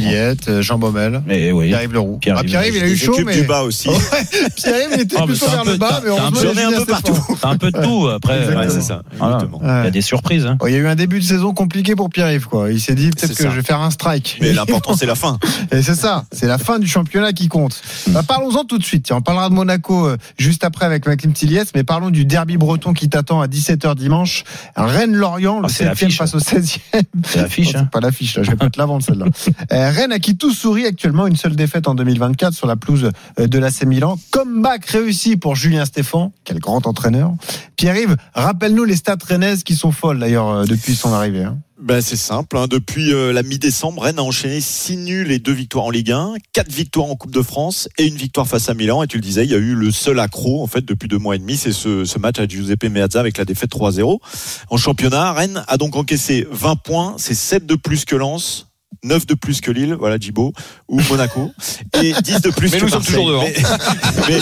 [SPEAKER 5] euh, Jean Baumel,
[SPEAKER 3] oui.
[SPEAKER 5] Pierre-Yves Leroux.
[SPEAKER 3] Pierre-Yves
[SPEAKER 5] Ah, Pierre-Yves, il a eu chaud, mais
[SPEAKER 11] du bas aussi.
[SPEAKER 5] Ouais, Pierre-Yves, il était
[SPEAKER 3] Ah,
[SPEAKER 5] plutôt vers
[SPEAKER 3] peu-
[SPEAKER 5] le bas, mais y a
[SPEAKER 11] un peu partout.
[SPEAKER 3] T'as un peu de tout après.
[SPEAKER 11] Ouais, c'est ça.
[SPEAKER 3] Il y a des surprises. Hein.
[SPEAKER 5] Il y a eu un début de saison compliqué pour Pierre-Yves, quoi. Il s'est dit peut-être
[SPEAKER 11] C'est
[SPEAKER 5] que
[SPEAKER 11] ça.
[SPEAKER 5] je vais faire un strike.
[SPEAKER 11] Mais l'important, c'est la fin.
[SPEAKER 5] Et c'est ça, c'est la fin du championnat qui compte. Bah, parlons-en tout de suite. On parlera de Monaco juste après avec Maxime Tilliès, mais parlons du derby breton qui t'attend à 17h dimanche. Rennes-Lorient, le
[SPEAKER 3] Ah, c'est
[SPEAKER 5] 7
[SPEAKER 3] l'affiche.
[SPEAKER 5] face au 16e.
[SPEAKER 3] C'est l'affiche.
[SPEAKER 5] Oh,
[SPEAKER 3] Hein.
[SPEAKER 5] pas l'affiche, là. Je vais pas te la vendre, celle-là. Euh, Rennes à qui tout sourit actuellement, une seule défaite en 2024 sur la pelouse euh, de l'AC Milan. Comeback réussi pour Julien Stéphan. Quel grand entraîneur. Pierre-Yves, rappelle-nous les stats rennaises qui sont folles, d'ailleurs, euh, depuis son arrivée. hein.
[SPEAKER 11] Ben, c'est simple. hein. Depuis euh, la mi-décembre, Rennes a enchaîné 6 nuls et 2 victoires en Ligue 1, 4 victoires en Coupe de France et une victoire face à Milan. Et tu le disais, il y a eu le seul accro en fait depuis deux mois et demi, c'est ce, ce match à Giuseppe Meazza avec la défaite 3-0. En championnat, Rennes a donc encaissé 20 points, c'est 7 de plus que Lens. 9 de plus que Lille, voilà Djibo, ou Monaco, et 10 de plus
[SPEAKER 7] Mais
[SPEAKER 11] que
[SPEAKER 7] nous sommes
[SPEAKER 11] Marseille.
[SPEAKER 7] toujours devant.
[SPEAKER 11] Mais,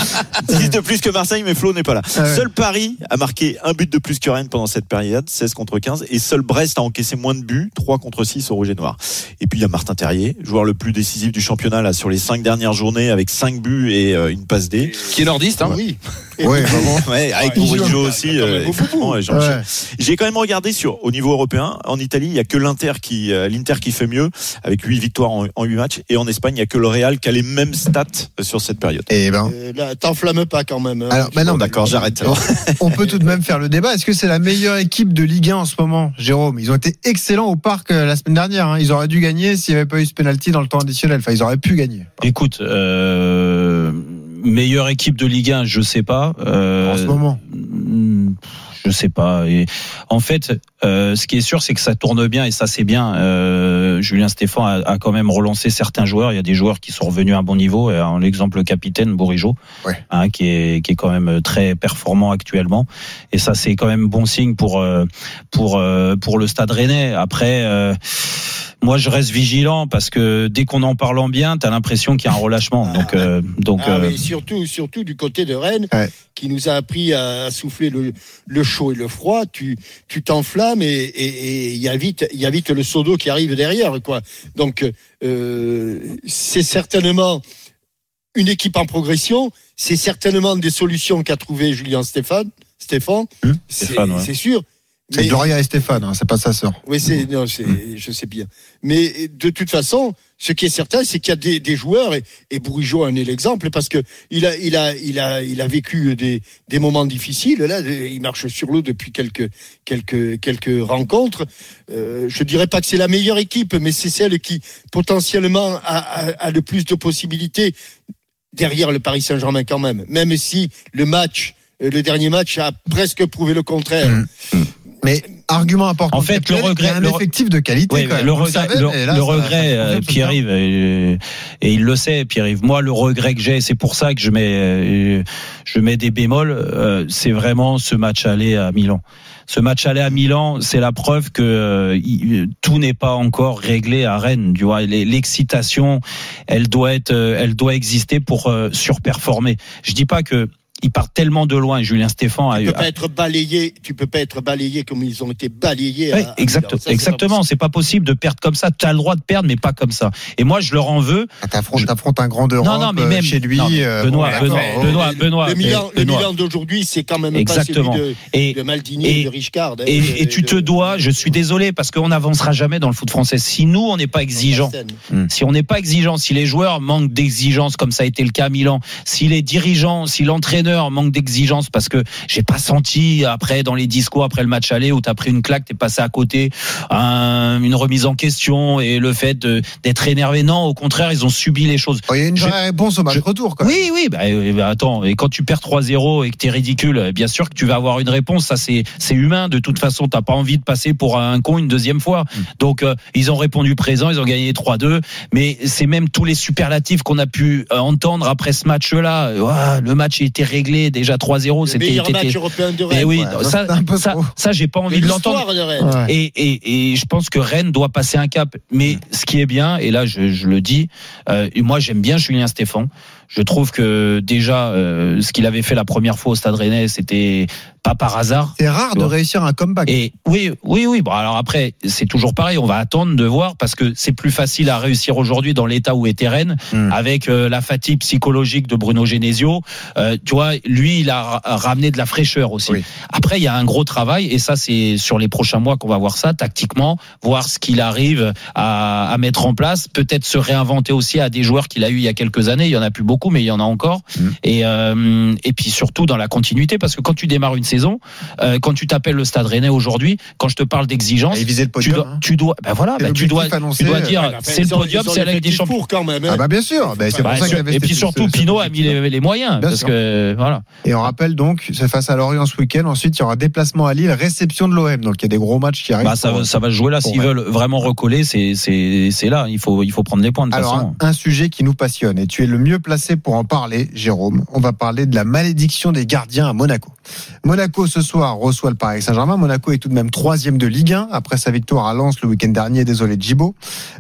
[SPEAKER 11] mais 10 de plus que Marseille, mais Flo n'est pas là.
[SPEAKER 5] Ah ouais.
[SPEAKER 11] Seul Paris a marqué un but de plus que Rennes pendant cette période, 16 contre 15, et seul Brest a encaissé moins de buts, 3 contre 6 au Rouge et Noir. Et puis il y a Martin Terrier, joueur le plus décisif du championnat là, sur les 5 dernières journées avec 5 buts et euh, une passe D.
[SPEAKER 7] Qui est nordiste, hein.
[SPEAKER 4] Oui.
[SPEAKER 5] Ouais, vraiment.
[SPEAKER 11] Ouais, avec
[SPEAKER 4] Ouais,
[SPEAKER 11] Bourigeau aussi. euh, ouais,
[SPEAKER 5] Ouais.
[SPEAKER 11] J'ai quand même regardé sur au niveau européen. En Italie, il y a que l'Inter qui euh, l'Inter qui fait mieux avec 8 victoires en, en 8 matchs. Et en Espagne, il y a que le Real qui a les mêmes stats sur cette période.
[SPEAKER 5] Et ben.
[SPEAKER 4] Euh, là, T'enflammes pas quand même. hein.
[SPEAKER 5] Alors, bah non,
[SPEAKER 11] d'accord, j'arrête.
[SPEAKER 5] on peut tout de même faire le débat. Est-ce que c'est la meilleure équipe de Ligue 1 en ce moment, Jérôme? Ils ont été excellents au parc euh, la semaine dernière. hein. Ils auraient dû gagner s'il n'y avait pas eu ce penalty dans le temps additionnel. Enfin, ils auraient pu gagner.
[SPEAKER 3] Écoute, euh, meilleure équipe de Ligue 1, je sais pas. Euh,
[SPEAKER 5] En ce moment.
[SPEAKER 3] hmm, Je sais pas. Et en fait, euh, ce qui est sûr, c'est que ça tourne bien et ça c'est bien. Euh, Julien Stéphan a, a quand même relancé certains joueurs. Il y a des joueurs qui sont revenus à un bon niveau. Et en l'exemple, le capitaine Bourigeau,
[SPEAKER 5] Ouais.
[SPEAKER 3] hein, qui est qui est quand même très performant actuellement. Et ça, c'est quand même bon signe pour euh, pour euh, pour le Stade Rennais. Après. Euh, moi, je reste vigilant parce que dès qu'on en parle en bien, t'as l'impression qu'il y a un relâchement. Donc, euh, donc,
[SPEAKER 4] Ah,
[SPEAKER 3] euh,
[SPEAKER 4] mais surtout, surtout du côté de Rennes,
[SPEAKER 5] Ouais.
[SPEAKER 4] qui nous a appris à, à souffler le, le chaud et le froid. Tu tu t'enflammes et et- il y a vite il y a vite le seau d'eau qui arrive derrière quoi. Donc euh, c'est certainement une équipe en progression. C'est certainement des solutions qu'a trouvé Julien Stéphane. Stéphane,
[SPEAKER 5] Hum,
[SPEAKER 4] c'est
[SPEAKER 3] ouais.
[SPEAKER 4] sûr.
[SPEAKER 5] C'est Gloria et Stéphane, hein, c'est pas sa sœur.
[SPEAKER 4] oui, c'est, non, c'est, je sais bien. Mais de toute façon, ce qui est certain, c'est qu'il y a des, joueurs, et, et en est l'exemple, parce que il a, il a, il a, il a vécu des, moments difficiles. Là, il marche sur l'eau depuis quelques, quelques, quelques rencontres. Euh, je dirais pas que c'est la meilleure équipe, mais c'est celle qui potentiellement a, a, le plus de possibilités derrière le Paris Saint-Germain quand même. Même si le match, euh, le dernier match a presque prouvé le contraire.
[SPEAKER 5] Mais argument important.
[SPEAKER 3] En fait, le regret-
[SPEAKER 5] un
[SPEAKER 3] le
[SPEAKER 5] effectif de qualité. Quand même.
[SPEAKER 3] le regret, le,
[SPEAKER 5] là,
[SPEAKER 3] le euh, Pierre-Yves, et, et il le sait, Pierre-Yves. Moi, le regret que j'ai, c'est pour ça que je mets, euh, je mets des bémols. euh, c'est vraiment ce match aller à Milan. Ce match aller à Milan, c'est la preuve que euh, il- tout n'est pas encore réglé à Rennes. Tu vois, l'excitation, elle doit être, euh, elle doit exister pour euh, surperformer. Je dis pas que ils partent tellement de loin. Julien Stéphan a
[SPEAKER 4] Tu
[SPEAKER 3] eu.
[SPEAKER 4] peux pas être balayé, tu peux pas être balayé comme ils ont été balayés.
[SPEAKER 3] Ouais,
[SPEAKER 4] à-
[SPEAKER 3] exact-.
[SPEAKER 4] Ça,
[SPEAKER 3] exactement. C'est pas possible de perdre comme ça. Tu as le droit de perdre, mais pas comme ça. Et moi, je leur en veux.
[SPEAKER 5] Ah, T'affrontes, un grand d'Europe
[SPEAKER 3] Non, non, mais
[SPEAKER 5] euh,
[SPEAKER 3] même
[SPEAKER 5] chez lui.
[SPEAKER 3] non,
[SPEAKER 5] euh,
[SPEAKER 3] Benoît,
[SPEAKER 5] bon,
[SPEAKER 3] Benoît. Benoît, Benoît,
[SPEAKER 4] Le Milan, d'aujourd'hui, c'est quand même
[SPEAKER 3] Exactement.
[SPEAKER 4] pas celui
[SPEAKER 3] Et-
[SPEAKER 4] de, de Maldini,
[SPEAKER 3] et-
[SPEAKER 4] de Richcard. hein,
[SPEAKER 3] Et, et tu te dois, je suis désolé, parce qu'on n'avancera jamais dans le foot français. Si nous, on n'est pas exigeant, si on n'est pas exigeant, si les joueurs manquent d'exigence, comme ça a été le cas à Milan, si les dirigeants, si l'entraîneur manque d'exigence, parce que j'ai pas senti après dans les discours après le match aller où t'as pris une claque, t'es passé à côté, un- une remise en question et le fait d'être énervé. Non, au contraire, ils ont subi les choses.
[SPEAKER 5] Il y a une vraie réponse au match
[SPEAKER 3] je-
[SPEAKER 5] retour. Quoi.
[SPEAKER 3] Oui, oui, bah, euh, bah, attends, et quand tu perds 3-0 et que t'es ridicule, euh, bien sûr que tu vas avoir une réponse, ça c'est c'est humain, de toute façon, t'as pas envie de passer pour un con une deuxième fois. Donc euh, ils ont répondu présent, ils ont gagné 3-2, mais c'est même tous les superlatifs qu'on a pu entendre après ce match-là. Le match était réglé, déjà 3-0,
[SPEAKER 4] Le
[SPEAKER 3] c'était...
[SPEAKER 4] meilleur match européen de Rennes.
[SPEAKER 3] oui,
[SPEAKER 5] Ouais,
[SPEAKER 3] ça,
[SPEAKER 5] c'est un peu
[SPEAKER 3] ça, ça, j'ai pas envie de l'entendre.
[SPEAKER 5] Ouais.
[SPEAKER 3] Et, et, et je pense que Rennes doit passer un cap. Mais ce qui est bien, et là je, je le dis, euh, moi j'aime bien Julien Stéphan. Je trouve que déjà euh, ce qu'il avait fait la première fois au Stade Rennais, c'était pas par hasard.
[SPEAKER 5] C'est rare de réussir un comeback.
[SPEAKER 3] Et oui, oui, oui. Bon, alors après, c'est toujours pareil. On va attendre de voir parce que c'est plus facile à réussir aujourd'hui dans l'état où était Rennes,
[SPEAKER 5] Hmm.
[SPEAKER 3] avec euh, la fatigue psychologique de Bruno Genesio. Euh, tu vois, lui, il a ra- ramené de la fraîcheur aussi.
[SPEAKER 5] Oui.
[SPEAKER 3] Après, il y a un gros travail et ça, c'est sur les prochains mois qu'on va voir ça tactiquement, voir ce qu'il arrive à, à mettre en place. Peut-être se réinventer aussi à des joueurs qu'il a eu il y a quelques années. Il y en a plus beaucoup, mais il y en a encore.
[SPEAKER 5] Mm.
[SPEAKER 3] Et euh, et puis surtout dans la continuité, parce que quand tu démarres une saison, euh, quand tu t'appelles le Stade Rennais aujourd'hui, quand je te parle d'exigence, tu
[SPEAKER 5] podium.
[SPEAKER 3] dois,
[SPEAKER 5] hein.
[SPEAKER 3] tu dois, ben voilà,
[SPEAKER 5] C'est
[SPEAKER 3] ben tu dois,
[SPEAKER 5] annoncé,
[SPEAKER 3] tu dois dire,
[SPEAKER 4] Ouais,
[SPEAKER 3] c'est le podium, c'est la Ligue des Champions.
[SPEAKER 4] pour quand même. hein.
[SPEAKER 5] Ah bah bien sûr, bah, c'est
[SPEAKER 3] Bah,
[SPEAKER 5] pour ça
[SPEAKER 3] et puis surtout,
[SPEAKER 5] ce-
[SPEAKER 3] Pinot a mis les, les moyens,
[SPEAKER 5] Bien
[SPEAKER 3] parce
[SPEAKER 5] sûr.
[SPEAKER 3] que voilà.
[SPEAKER 5] Et on rappelle donc, c'est face à Lorient ce week-end. Ensuite, il y aura déplacement à Lille, réception de l'OM. Donc il y a des gros matchs qui arrivent.
[SPEAKER 3] Bah, ça,
[SPEAKER 5] pour-
[SPEAKER 3] va- ça va se jouer là.
[SPEAKER 5] pour
[SPEAKER 3] S'ils veulent vraiment recoller, c'est c'est c'est là. Il faut il faut prendre les points de toute
[SPEAKER 5] Alors,
[SPEAKER 3] façon.
[SPEAKER 5] un sujet qui nous passionne, et tu es le mieux placé pour en parler, Jérôme. On va parler de la malédiction des gardiens à Monaco. Monaco ce soir reçoit le Paris Saint-Germain. Monaco est tout de même troisième de Ligue 1 après sa victoire à Lens le week-end dernier. Désolé Djibo.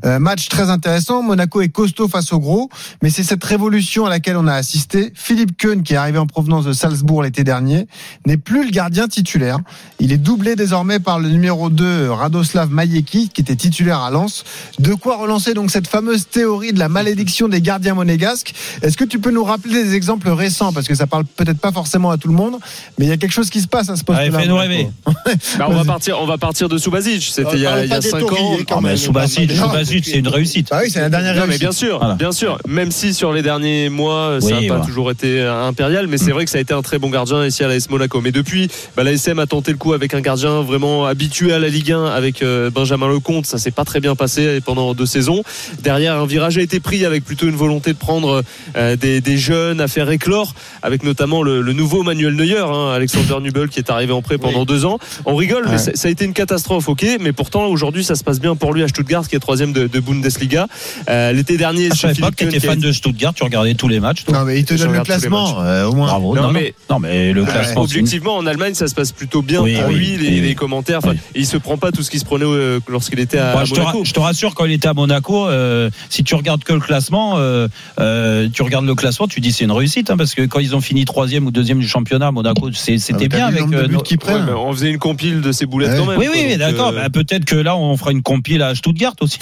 [SPEAKER 5] Euh, match très intéressant. Monaco est costaud face au gros, mais c'est cette révolution à laquelle on a assisté. Philippe Keun, qui est arrivé en provenance de Salzbourg l'été dernier, n'est plus le gardien titulaire. Il est doublé désormais par le numéro 2 Radoslav Majeki, qui était titulaire à Lens. De quoi relancer donc cette fameuse théorie de la malédiction des gardiens monégasques. Est-ce que tu peux nous rappeler des exemples récents? Parce que ça parle peut-être pas forcément à tout le monde, mais il y a quelque chose qui se passe à ce poste-là.
[SPEAKER 3] Allez, fais-nous rêver.
[SPEAKER 9] Bah, on va partir, on va partir de Subasic. C'était il y a, il y a 5 ans.
[SPEAKER 3] Ah, mais Subasic, Subasic, c'est une réussite.
[SPEAKER 5] Ah oui, c'est la dernière
[SPEAKER 9] Non, mais
[SPEAKER 5] réussite.
[SPEAKER 9] bien sûr, bien sûr. Même si sur les derniers mois, ça n'a
[SPEAKER 3] Oui,
[SPEAKER 9] pas
[SPEAKER 3] voilà.
[SPEAKER 9] toujours été impérial, mais c'est vrai que ça a été un très bon gardien ici à l'AS Monaco. Mais depuis, bah, l'ASM a tenté le coup avec un gardien vraiment habitué à la Ligue 1, avec euh, Benjamin Lecomte. Ça s'est pas très bien passé pendant deux saisons. Derrière, un virage a été pris avec plutôt une volonté de prendre euh, des, des jeunes à faire éclore, avec notamment le, le nouveau Manuel Neuer, hein, Alexander Nubel, qui est arrivé en prêt pendant deux ans. On rigole, mais ça ça a été une catastrophe, ok. Mais pourtant, aujourd'hui, ça se passe bien pour lui à Stuttgart, qui est troisième de, de Bundesliga. Euh, L'été dernier,
[SPEAKER 3] Ah, Je savais pas que t'étais
[SPEAKER 9] qui a
[SPEAKER 3] fan de Stuttgart, tu regardais tous les matchs. toi.
[SPEAKER 5] Non, mais il te donne le classement, euh, au moins.
[SPEAKER 3] Bravo.
[SPEAKER 9] Non,
[SPEAKER 3] Non,
[SPEAKER 9] mais-
[SPEAKER 3] non, mais le classement.
[SPEAKER 9] Objectivement, en Allemagne, ça se passe plutôt bien
[SPEAKER 3] Oui,
[SPEAKER 9] pour
[SPEAKER 3] oui,
[SPEAKER 9] lui, les,
[SPEAKER 3] oui, oui.
[SPEAKER 9] les commentaires. Il se prend pas tout ce qui se prenait euh, lorsqu'il était à,
[SPEAKER 3] Moi,
[SPEAKER 9] à
[SPEAKER 3] je, te
[SPEAKER 9] Monaco.
[SPEAKER 3] je te rassure, quand il était à Monaco, euh, si tu regardes que le classement, euh, euh, tu regardes le classement, tu dis c'est une réussite, hein, parce que quand ils ont fini troisième ou deuxième du championnat, Monaco, c'était
[SPEAKER 5] Ah, t'as
[SPEAKER 3] bien avec.
[SPEAKER 5] de
[SPEAKER 3] euh, nos-
[SPEAKER 5] qu'ils
[SPEAKER 9] Ouais, on faisait une compile de ces boulettes
[SPEAKER 5] Ouais.
[SPEAKER 9] quand même.
[SPEAKER 3] Oui, oui, d'accord.
[SPEAKER 9] euh,
[SPEAKER 3] Bah, Peut-être que là, on fera une compile à Stuttgart aussi.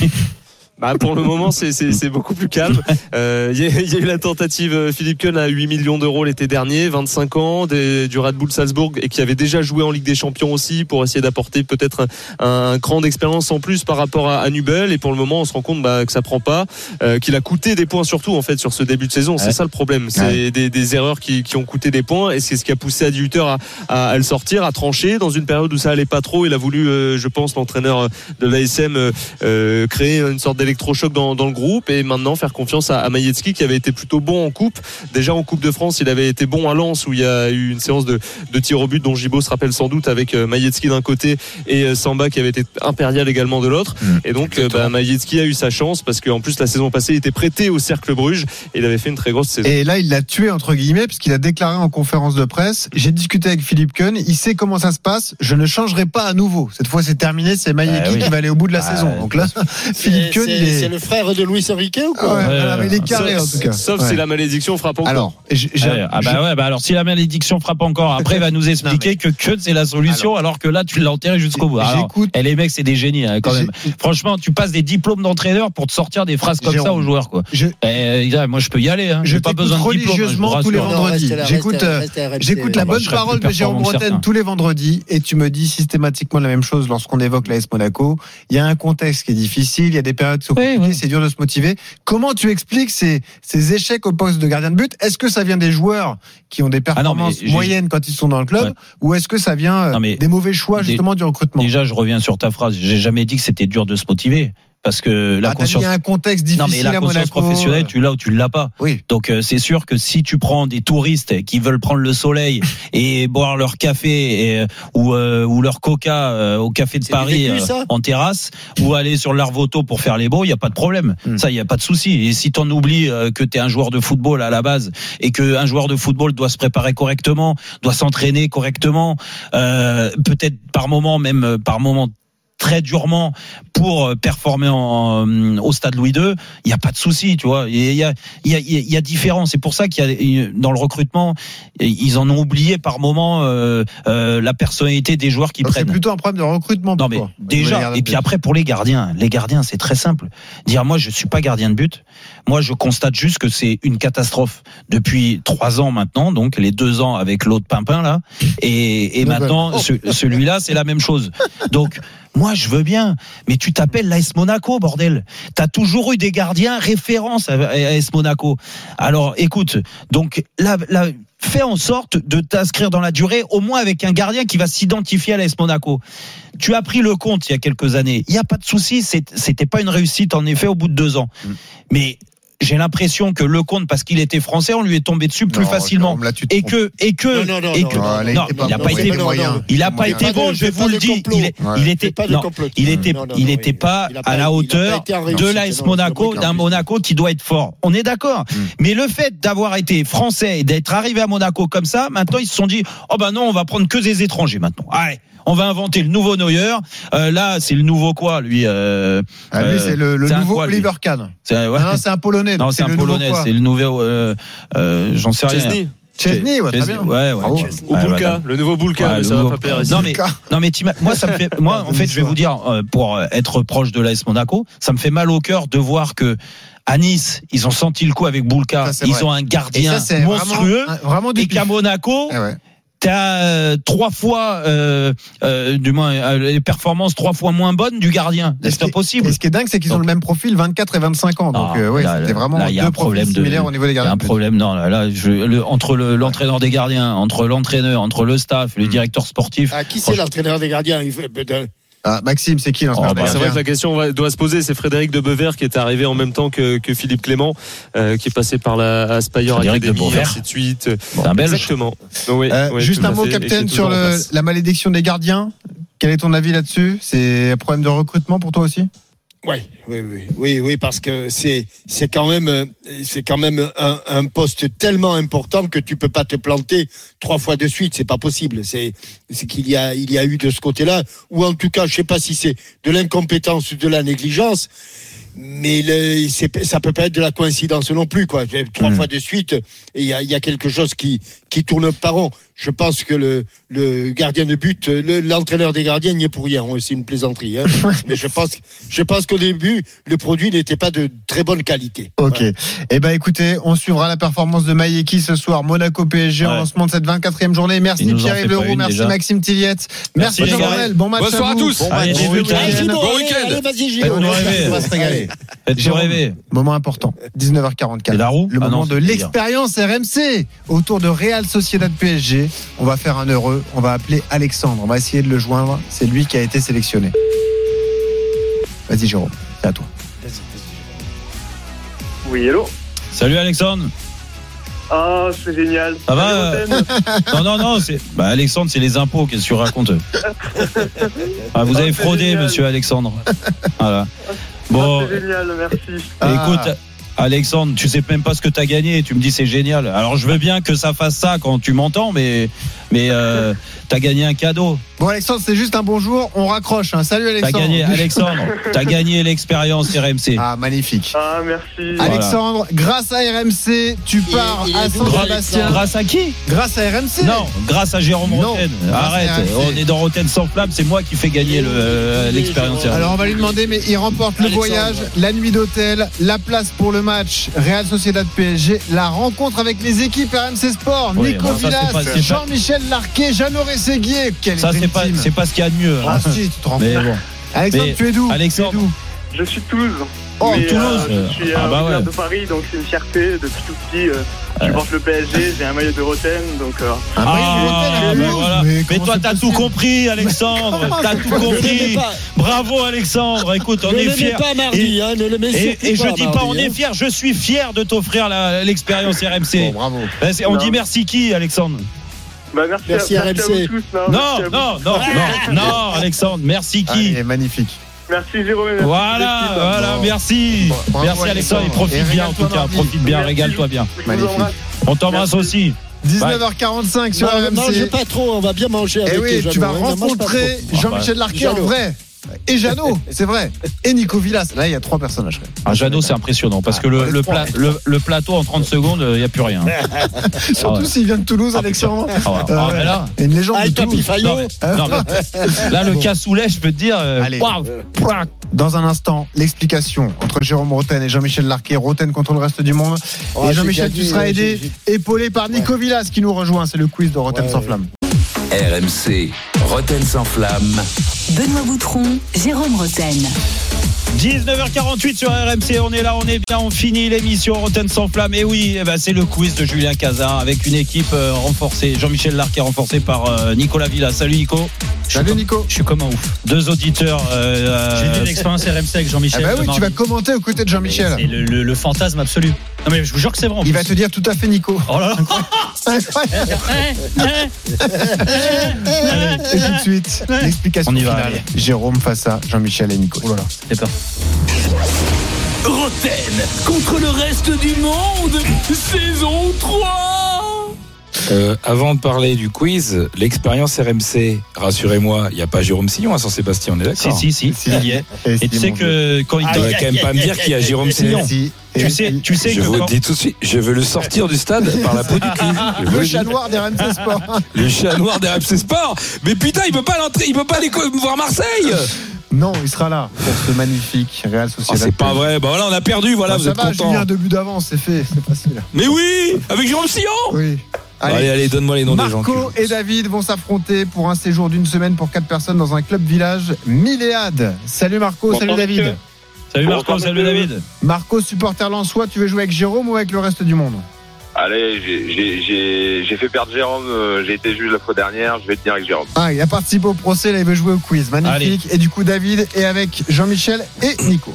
[SPEAKER 9] Bah, pour le moment, c'est- beaucoup plus calme. Euh, Il y, a- il y a eu la tentative euh, Philippe Keun à 8 millions d'euros l'été dernier, 25 ans, des- du Red Bull Salzbourg et qui avait déjà joué en Ligue des Champions aussi pour essayer d'apporter peut-être un, un cran d'expérience en plus par rapport à, à Nubel. Et pour le moment, on se rend compte bah, que ça prend pas, euh, qu'il a coûté des points surtout en fait sur ce début de saison. C'est ça le problème. C'est
[SPEAKER 5] Ouais.
[SPEAKER 9] des, des erreurs qui, qui ont coûté des points et c'est ce qui a poussé Adi Hutter à, à, à le sortir, à trancher dans une période où ça allait pas trop. Il a voulu, euh, je pense, l'entraîneur de l'ASM euh, euh, créer une sorte d'électrochoc dans, dans le groupe et maintenant faire confiance à, à qui avait été plutôt bon en coupe. Déjà en Coupe de France, il avait été bon à Lens où il y a eu une séance de, de tir au but dont Gibo se rappelle sans doute avec euh, Maïetski d'un côté et euh, Samba qui avait été impérial également de l'autre.
[SPEAKER 5] Mm.
[SPEAKER 9] Et donc euh, bah, a eu sa chance parce qu'en plus la saison passée il était prêté au Cercle Bruges et il avait fait une très grosse saison.
[SPEAKER 5] Et là, il l'a tué, entre guillemets, puisqu'il a déclaré en conférence de presse J'ai discuté avec Philippe Keun, il sait comment ça se passe, je ne changerai pas à nouveau. Cette fois, c'est terminé, c'est Maïeki
[SPEAKER 3] Ah oui.
[SPEAKER 5] qui va aller au bout de la
[SPEAKER 3] Ah,
[SPEAKER 5] saison. Donc là, Philippe Keun,
[SPEAKER 4] C'est le frère de Luis Enrique ou quoi
[SPEAKER 5] ouais,
[SPEAKER 3] Ouais,
[SPEAKER 5] voilà, mais il est carré, en
[SPEAKER 9] sauf
[SPEAKER 5] tout cas.
[SPEAKER 9] sauf
[SPEAKER 5] Ouais.
[SPEAKER 9] si la malédiction frappe encore.
[SPEAKER 5] Alors, j'ai- j'ai-
[SPEAKER 3] Ouais, ah bah ouais, bah alors si la malédiction frappe encore, après il va nous expliquer que que c'est la solution, alors, que là tu l'as enterré jusqu'au bout. Alors,
[SPEAKER 5] J'écoute.
[SPEAKER 3] et les mecs, c'est des génies hein, quand même.
[SPEAKER 5] J'ai-
[SPEAKER 3] Franchement, tu passes des diplômes d'entraîneur pour te sortir des phrases comme ça aux joueurs, quoi.
[SPEAKER 5] je-
[SPEAKER 3] Eh, là, moi, je peux y aller. Hein.
[SPEAKER 5] Je
[SPEAKER 3] J'ai pas besoin de diplôme. hein,
[SPEAKER 5] religieusement tous les vendredis. J'écoute, euh. J'écoute la bonne parole de Jérôme Bretagne tous les vendredis et tu me dis systématiquement la même chose lorsqu'on évoque la S Monaco. Il y a un contexte qui est difficile, il y a des périodes
[SPEAKER 3] Oui, oui.
[SPEAKER 5] c'est dur de se motiver. Comment tu expliques ces, ces échecs au poste de gardien de but? Est-ce que ça vient des joueurs qui ont des
[SPEAKER 3] Ah non,
[SPEAKER 5] performances moyennes quand ils sont dans le club
[SPEAKER 3] Ouais.
[SPEAKER 5] ou est-ce que ça vient euh,
[SPEAKER 3] Non, mais-
[SPEAKER 5] des mauvais choix justement du recrutement?
[SPEAKER 3] Déjà, je reviens sur ta phrase. J'ai jamais dit que c'était dur de se motiver. Parce que la
[SPEAKER 5] Ah,
[SPEAKER 3] conscience.
[SPEAKER 5] mis un contexte
[SPEAKER 3] Non, mais
[SPEAKER 5] difficile
[SPEAKER 3] la
[SPEAKER 5] à
[SPEAKER 3] conscience
[SPEAKER 5] Monaco.
[SPEAKER 3] professionnelle, tu l'as ou tu l'as pas.
[SPEAKER 5] Oui.
[SPEAKER 3] Donc euh, c'est sûr que si tu prends des touristes qui veulent prendre le soleil et boire leur café et, euh, ou, euh, ou leur coca euh, au café de Paris
[SPEAKER 4] vécu,
[SPEAKER 3] euh, en terrasse ou aller sur l'Arvoto pour faire les beaux, il y a pas de problème.
[SPEAKER 5] Hmm.
[SPEAKER 3] Ça, il y a pas de souci. Et si t'en oublies euh, que tu es un joueur de football à la base et que un joueur de football doit se préparer correctement, doit s'entraîner correctement, euh, peut-être par moment même par moment très durement pour euh, performer en, en- au stade Louis II, il n'y a pas de souci, tu vois. Il y a, il y a, il y a différents. C'est pour ça qu'il y a dans le recrutement, ils en ont oublié par moment euh, euh, la personnalité des joueurs qui
[SPEAKER 5] Donc, C'est
[SPEAKER 3] prennent.
[SPEAKER 5] plutôt un problème de recrutement.
[SPEAKER 3] Non
[SPEAKER 5] pour
[SPEAKER 3] mais
[SPEAKER 5] toi,
[SPEAKER 3] déjà et puis après pour les gardiens, les gardiens c'est très simple. Dire moi je suis pas gardien de but, moi je constate juste que c'est une catastrophe depuis trois ans maintenant, donc les deux ans avec l'autre Pimpin là, et, et maintenant ce- celui-là c'est la même chose. Donc moi je veux bien, mais tu t'appelles l'AS Monaco bordel. T'as toujours eu des gardiens référence à AS Monaco. Alors écoute, donc là, là fais en sorte de t'inscrire dans la durée, au moins avec un gardien qui va s'identifier à l'AS Monaco. Tu as pris le compte il y a quelques années. Il n'y a pas de souci. C'était pas une réussite en effet au bout de deux ans. Mais j'ai l'impression que Lecomte, parce qu'il était français, on lui est tombé dessus plus
[SPEAKER 5] Non,
[SPEAKER 3] facilement.
[SPEAKER 5] Là,
[SPEAKER 3] Et que, et que,
[SPEAKER 4] Non, non, non,
[SPEAKER 3] et que,
[SPEAKER 4] non,
[SPEAKER 5] non,
[SPEAKER 3] non,
[SPEAKER 5] il était pas
[SPEAKER 3] été bon.
[SPEAKER 5] moyen.
[SPEAKER 3] Il a pas été bon, je vous le dis. Il, était, il était, il était pas à la hauteur de l'AS Monaco, d'un
[SPEAKER 4] un
[SPEAKER 3] Monaco qui doit être fort. On est d'accord. Mais le fait d'avoir été français et d'être arrivé à Monaco comme ça, maintenant ils se sont dit, oh ben non, on va prendre que des étrangers maintenant. Allez. On va inventer le nouveau Neuer. Euh, là, c'est le nouveau quoi, lui euh,
[SPEAKER 5] Ah, lui, c'est le, le nouveau
[SPEAKER 3] quoi,
[SPEAKER 5] Oliver Kahn.
[SPEAKER 3] C'est ouais.
[SPEAKER 5] Non, c'est un Polonais.
[SPEAKER 3] Non, c'est un
[SPEAKER 5] le nouveau
[SPEAKER 3] polonais, c'est le nouveau. Euh, euh, J'en sais rien.
[SPEAKER 9] Chesney
[SPEAKER 5] Chesney, ouais, très
[SPEAKER 3] Chesney,
[SPEAKER 5] bien.
[SPEAKER 3] Ouais, ouais.
[SPEAKER 9] Ou
[SPEAKER 3] Ouais, voilà.
[SPEAKER 9] le nouveau
[SPEAKER 3] Ouais,
[SPEAKER 9] mais ça
[SPEAKER 3] nouveau-
[SPEAKER 9] va pas plaire ici.
[SPEAKER 3] Non mais non mais moi ça me fait moi en fait je vais vous dire euh, pour être proche de l'AS Monaco, ça me fait mal au cœur de voir que à Nice, ils ont senti le coup avec Boulka,
[SPEAKER 5] Ça,
[SPEAKER 3] ils
[SPEAKER 5] vrai.
[SPEAKER 3] ont un
[SPEAKER 5] Et
[SPEAKER 3] gardien
[SPEAKER 5] ça,
[SPEAKER 3] monstrueux
[SPEAKER 5] Vraiment, vraiment du
[SPEAKER 3] et qu'à Monaco,
[SPEAKER 5] Eh ouais.
[SPEAKER 3] T'as euh, trois fois euh, euh, du moins euh, les performances trois fois moins bonnes du gardien.
[SPEAKER 5] Ce
[SPEAKER 3] C'est
[SPEAKER 5] est-
[SPEAKER 3] impossible.
[SPEAKER 5] Et ce qui est dingue, c'est qu'ils ont
[SPEAKER 3] Donc-
[SPEAKER 5] le même profil, 24 et 25 ans. Donc,
[SPEAKER 3] Ah,
[SPEAKER 5] euh, ouais, c'était vraiment
[SPEAKER 3] là, il y a
[SPEAKER 5] deux
[SPEAKER 3] un problème
[SPEAKER 5] profils
[SPEAKER 3] de-
[SPEAKER 5] similaires au niveau des
[SPEAKER 3] Il y a
[SPEAKER 5] gardiens.
[SPEAKER 3] un problème non là, là je, le- entre le- l'entraîneur des gardiens, entre l'entraîneur, entre le staff, le
[SPEAKER 5] Hmm.
[SPEAKER 3] directeur sportif.
[SPEAKER 4] Ah, qui c'est l'entraîneur des gardiens? Il fait- de-
[SPEAKER 5] Ah, Maxime, c'est qui
[SPEAKER 3] Oh,
[SPEAKER 5] l'entraîneur
[SPEAKER 3] bah,
[SPEAKER 9] C'est vrai que la question doit se poser. C'est Frédéric de Bever qui est arrivé en même temps que, que Philippe Clément, euh, qui est passé par la Aspire Academy, ainsi de suite.
[SPEAKER 3] C'est un Belge.
[SPEAKER 9] Exactement. Oui,
[SPEAKER 5] Euh,
[SPEAKER 9] oui,
[SPEAKER 5] Juste un mot, capitaine, sur le- la malédiction des gardiens. Quel est ton avis là-dessus? C'est un problème de recrutement pour toi aussi?
[SPEAKER 4] Ouais, oui, oui, oui, oui, parce que c'est c'est quand même euh, c'est quand même un, un poste tellement important que tu peux pas te planter trois fois de suite, c'est pas possible. C'est c'est qu'il y a il y a eu de ce côté-là, ou en tout cas, je sais pas si c'est de l'incompétence ou de la négligence, mais le, c'est- ça peut pas être de la coïncidence non plus, quoi. Trois
[SPEAKER 5] Mm.
[SPEAKER 4] fois de suite, il y a, il y a quelque chose qui qui tourne pas rond. Je pense que le le gardien de but, le- l'entraîneur des gardiens n'y est pour rien. C'est une plaisanterie, hein. mais je pense je pense qu'au début, le produit n'était pas de très bonne qualité.
[SPEAKER 5] Ok. Eh ben, écoutez, on suivra la performance de Maïeki ce soir. Monaco PSG en
[SPEAKER 3] Ouais.
[SPEAKER 5] lancement de cette 24e journée. Merci
[SPEAKER 3] en
[SPEAKER 5] Pierre-Yves Leroux, merci
[SPEAKER 3] déjà.
[SPEAKER 5] Maxime Tilliette,
[SPEAKER 3] Merci,
[SPEAKER 5] merci,
[SPEAKER 3] les
[SPEAKER 5] Jean
[SPEAKER 3] gars.
[SPEAKER 5] Morel. Bon match
[SPEAKER 7] Bonsoir à
[SPEAKER 5] vous.
[SPEAKER 7] tous.
[SPEAKER 5] Bon
[SPEAKER 3] Allez,
[SPEAKER 5] match,
[SPEAKER 3] bon
[SPEAKER 5] bon
[SPEAKER 3] week-end.
[SPEAKER 7] Bon week-end.
[SPEAKER 4] allez, vas-y, on va se régaler.
[SPEAKER 3] Rêver.
[SPEAKER 5] Moment important, 19h44.
[SPEAKER 3] C'est la roue
[SPEAKER 5] Le
[SPEAKER 3] Ah
[SPEAKER 5] moment
[SPEAKER 3] non,
[SPEAKER 5] de l'expérience RMC autour de Real Sociedad PSG. On va faire un heureux. On va appeler Alexandre. On va essayer de le joindre. C'est lui qui a été sélectionné. Vas-y, Jérôme. C'est à toi.
[SPEAKER 12] Oui, hello.
[SPEAKER 3] Salut Alexandre.
[SPEAKER 12] Ah, c'est génial.
[SPEAKER 3] Ça va. Non, non, non, c'est. Bah, Alexandre, c'est les impôts, qu'est-ce que tu racontes Ah, Vous avez
[SPEAKER 12] Ah,
[SPEAKER 3] fraudé,
[SPEAKER 12] génial.
[SPEAKER 3] monsieur Alexandre. Voilà.
[SPEAKER 12] Ah,
[SPEAKER 3] Bon,
[SPEAKER 12] c'est génial, merci.
[SPEAKER 5] Ah.
[SPEAKER 3] Alexandre, tu sais même pas ce que tu as gagné, tu me dis c'est génial. Alors, je veux bien que ça fasse ça quand tu m'entends, mais, mais euh, tu as gagné un cadeau.
[SPEAKER 5] Bon, Alexandre, c'est juste un bonjour. On raccroche. hein. Salut, Alexandre.
[SPEAKER 3] gagné, Alexandre, tu as gagné l'expérience RMC.
[SPEAKER 5] Ah, magnifique.
[SPEAKER 12] Ah, merci.
[SPEAKER 3] Voilà.
[SPEAKER 5] Alexandre, grâce à RMC, tu pars
[SPEAKER 4] il
[SPEAKER 5] à Saint-Sébastien.
[SPEAKER 3] Grâce à qui?
[SPEAKER 5] Grâce à RMC
[SPEAKER 3] Non, grâce à Jérôme Roten. Arrête, on est dans Roten sans flamme, c'est moi qui fais gagner le, euh, l'expérience RMC.
[SPEAKER 5] Alors on va lui demander, mais il remporte le voyage, la nuit d'hôtel, la place pour le match Real Sociedad PSG, la rencontre avec les équipes RMC Sport,
[SPEAKER 3] Oui,
[SPEAKER 5] Nico Villas,
[SPEAKER 3] pas-
[SPEAKER 5] Larquet, Jeannot
[SPEAKER 3] Ça, c'est pas, c'est pas ce qu'il y a de mieux. hein.
[SPEAKER 5] Ah si, tu te rends
[SPEAKER 3] Mais
[SPEAKER 5] compte.
[SPEAKER 3] bon.
[SPEAKER 5] Alexandre,
[SPEAKER 3] Mais
[SPEAKER 5] tu es d'où
[SPEAKER 3] Alexandre.
[SPEAKER 5] Tu es d'où
[SPEAKER 12] Je suis de Toulouse.
[SPEAKER 3] Oh,
[SPEAKER 12] Mais,
[SPEAKER 3] Toulouse.
[SPEAKER 12] euh, je suis
[SPEAKER 3] Ah,
[SPEAKER 12] euh,
[SPEAKER 3] bah ouais.
[SPEAKER 12] de Paris, donc c'est une fierté depuis tout petit. euh, je porte le PSG, j'ai un maillot de Roten, donc euh,
[SPEAKER 5] Ah,
[SPEAKER 3] Ah,
[SPEAKER 5] bah,
[SPEAKER 3] voilà.
[SPEAKER 5] mais
[SPEAKER 3] Mais, toi, t'as tout compris, Alexandre. T'as tout compris. Bravo, Alexandre. Écoute, on
[SPEAKER 4] Ne
[SPEAKER 3] est
[SPEAKER 4] l'aimez
[SPEAKER 3] fiers.
[SPEAKER 4] pas mardi,
[SPEAKER 3] Et-
[SPEAKER 4] hein, ne le mets
[SPEAKER 3] Et, je dis pas,
[SPEAKER 4] mardi,
[SPEAKER 3] on
[SPEAKER 4] hein.
[SPEAKER 3] est fiers. Je suis fier de t'offrir l'expérience RMC.
[SPEAKER 5] Bon, bravo.
[SPEAKER 3] Ben, c'est- on
[SPEAKER 12] Non.
[SPEAKER 3] dit merci qui, Alexandre?
[SPEAKER 12] Bah, merci,
[SPEAKER 4] Merci,
[SPEAKER 12] à, merci à
[SPEAKER 4] RMC.
[SPEAKER 12] vous tous.
[SPEAKER 3] Non,
[SPEAKER 12] merci à vous.
[SPEAKER 3] non, non, non, non, Alexandre. Merci qui
[SPEAKER 5] Allez, magnifique.
[SPEAKER 12] Merci Jérôme. merci
[SPEAKER 3] Voilà, voilà,
[SPEAKER 5] Bon.
[SPEAKER 3] merci.
[SPEAKER 5] Bon,
[SPEAKER 3] merci Alexandre. Et profite
[SPEAKER 5] Et
[SPEAKER 3] bien en tout cas. Profite bien, régale-toi bien.
[SPEAKER 5] Magnifique.
[SPEAKER 3] On t'embrasse aussi.
[SPEAKER 5] 19h45 sur
[SPEAKER 4] Non, ne mange
[SPEAKER 5] RMC.
[SPEAKER 4] pas trop, on va bien manger avec
[SPEAKER 5] Et Eh oui, tu vas rencontrer. Jean-Michel Larquet en vrai. Et Jeannot, c'est vrai. Et Nico Villas. Là, il y a trois personnages.
[SPEAKER 3] Ah, Jeannot, c'est impressionnant parce que le,
[SPEAKER 5] Ah,
[SPEAKER 3] le,
[SPEAKER 5] trois.
[SPEAKER 3] pla- le, le plateau en 30 secondes, il n'y a plus rien.
[SPEAKER 5] Surtout
[SPEAKER 3] Ah ouais.
[SPEAKER 5] s'il vient de Toulouse,
[SPEAKER 3] Ah,
[SPEAKER 5] Alexandre.
[SPEAKER 3] Ah, ouais.
[SPEAKER 5] Euh,
[SPEAKER 3] Ah, là,
[SPEAKER 5] Et une légende
[SPEAKER 4] Ah,
[SPEAKER 5] de Toulouse.
[SPEAKER 4] Fayot.
[SPEAKER 3] non, mais, non, mais- là, le cassoulet, je peux te dire. euh,
[SPEAKER 5] Allez. Dans un instant, l'explication entre Jérôme Roten et Jean-Michel Larquet. Roten contre le reste du monde.
[SPEAKER 4] Oh,
[SPEAKER 5] et Jean-Michel, tu seras aidé, épaulé par Nico Villas qui nous rejoint. C'est le quiz de Roten
[SPEAKER 4] Ouais.
[SPEAKER 5] sans flamme.
[SPEAKER 1] RMC, Roten sans flamme.
[SPEAKER 2] Benoît Boutron, Jérôme Roten.
[SPEAKER 3] 19h48 sur RMC, on est là, on est bien, on finit l'émission Rotten sans flamme. Et oui, eh ben, c'est le quiz de Julien Cazin avec une équipe euh, renforcée. Jean-Michel Larquet renforcé par euh, Nicolas Villa. Salut Nico.
[SPEAKER 5] Salut Nico.
[SPEAKER 3] Je suis comme un ouf. Deux auditeurs. Euh,
[SPEAKER 13] J'ai vu l'expérience RMC avec
[SPEAKER 5] Ah
[SPEAKER 13] Jean-Michel.
[SPEAKER 5] bah
[SPEAKER 13] le
[SPEAKER 5] oui, tu vas commenter aux côtés de
[SPEAKER 13] C'est
[SPEAKER 5] Jean-Michel.
[SPEAKER 13] le, le- le fantasme absolu. Non mais je vous jure que c'est vrai. en
[SPEAKER 5] Il va te dire tout à fait Nico.
[SPEAKER 13] Oh là là.
[SPEAKER 5] Et tout de suite, l'explication
[SPEAKER 3] On y va,
[SPEAKER 5] finale.
[SPEAKER 3] allez.
[SPEAKER 5] Jérôme face à Jean-Michel et Nico.
[SPEAKER 13] Oh là là, peur.
[SPEAKER 1] Roten contre le reste du monde, saison 3
[SPEAKER 10] Euh, avant de parler du quiz, l'expérience RMC, rassurez-moi, il n'y a pas Jérôme Sillon à Saint-Sébastien, on est
[SPEAKER 3] Si,
[SPEAKER 10] d'accord
[SPEAKER 3] si, si, il y est.
[SPEAKER 5] Et
[SPEAKER 3] Et tu sais que quand il
[SPEAKER 10] Tu vas quand même pas me dire qu'il y a Jérôme Sillon.
[SPEAKER 5] Si.
[SPEAKER 3] Tu sais, tu sais
[SPEAKER 10] Je
[SPEAKER 3] que
[SPEAKER 10] vous
[SPEAKER 3] quand-
[SPEAKER 10] dis tout de suite, je veux le sortir du stade par la peau du cul.
[SPEAKER 5] Le chat noir des RMC Sport.
[SPEAKER 10] Le chat noir des RMC Sport. Mais putain, il peut pas l'entrer, il peut pas aller voir Marseille.
[SPEAKER 5] Non, il sera là pour ce magnifique Real
[SPEAKER 10] Oh,
[SPEAKER 5] Sociedad.
[SPEAKER 10] c'est pas vrai. Bah voilà, on a perdu. Voilà,
[SPEAKER 5] Bah,
[SPEAKER 10] vous
[SPEAKER 5] ça
[SPEAKER 10] êtes
[SPEAKER 5] va,
[SPEAKER 10] content.
[SPEAKER 5] Julien, deux buts d'avance, c'est fait, c'est facile.
[SPEAKER 10] Mais oui, avec Jérôme Sillon.
[SPEAKER 5] Oui.
[SPEAKER 10] Allez, allez, donne-moi les noms des gens.
[SPEAKER 5] Marco et David vont s'affronter pour un séjour d'une semaine pour quatre personnes dans un club village Milléade. Salut Marco, salut David.
[SPEAKER 3] Salut Marco, salut. David.
[SPEAKER 5] Marco, supporter Lensois, tu veux jouer avec Jérôme ou avec le reste du monde?
[SPEAKER 14] Allez, j'ai fait perdre Jérôme, euh, j'ai été juge la fois dernière, je vais tenir avec Jérôme.
[SPEAKER 5] Ah, il a participé au procès, là il veut jouer au quiz. Magnifique. Et du coup, David est avec Jean-Michel et Nico.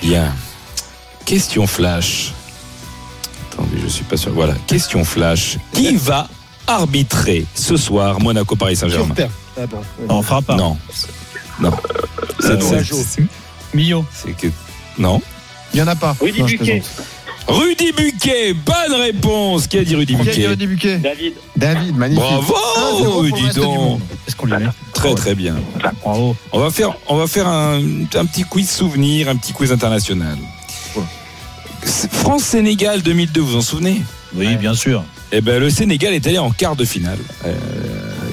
[SPEAKER 10] Bien. Question flash. Attendez, je suis pas sûr. Voilà, question flash. Qui va arbitrer ce soir Monaco-Paris Saint-Germain
[SPEAKER 4] Ah bon.
[SPEAKER 3] On fera pas.
[SPEAKER 10] Non. Non. C'est-
[SPEAKER 4] Euh,
[SPEAKER 10] c'est- que. Non.
[SPEAKER 5] Il n'y en a pas.
[SPEAKER 12] Rudy
[SPEAKER 5] Non,
[SPEAKER 12] Buquet.
[SPEAKER 10] Rudy Buquet, bonne réponse. Qui a dit Rudy
[SPEAKER 5] Qui a dit
[SPEAKER 10] Buquet
[SPEAKER 5] Rudy Buquet
[SPEAKER 12] David.
[SPEAKER 5] David, magnifique.
[SPEAKER 10] Bravo,
[SPEAKER 5] 1-0 pour le
[SPEAKER 10] dis donc.
[SPEAKER 3] Est-ce qu'on lui met
[SPEAKER 10] Très très bien.
[SPEAKER 3] Bravo.
[SPEAKER 10] On va faire, on va faire un, un petit quiz souvenir, un petit quiz international. France-Sénégal 2002, vous vous en souvenez?
[SPEAKER 3] Oui, bien sûr.
[SPEAKER 10] Eh ben, le Sénégal est allé en quart de finale, euh,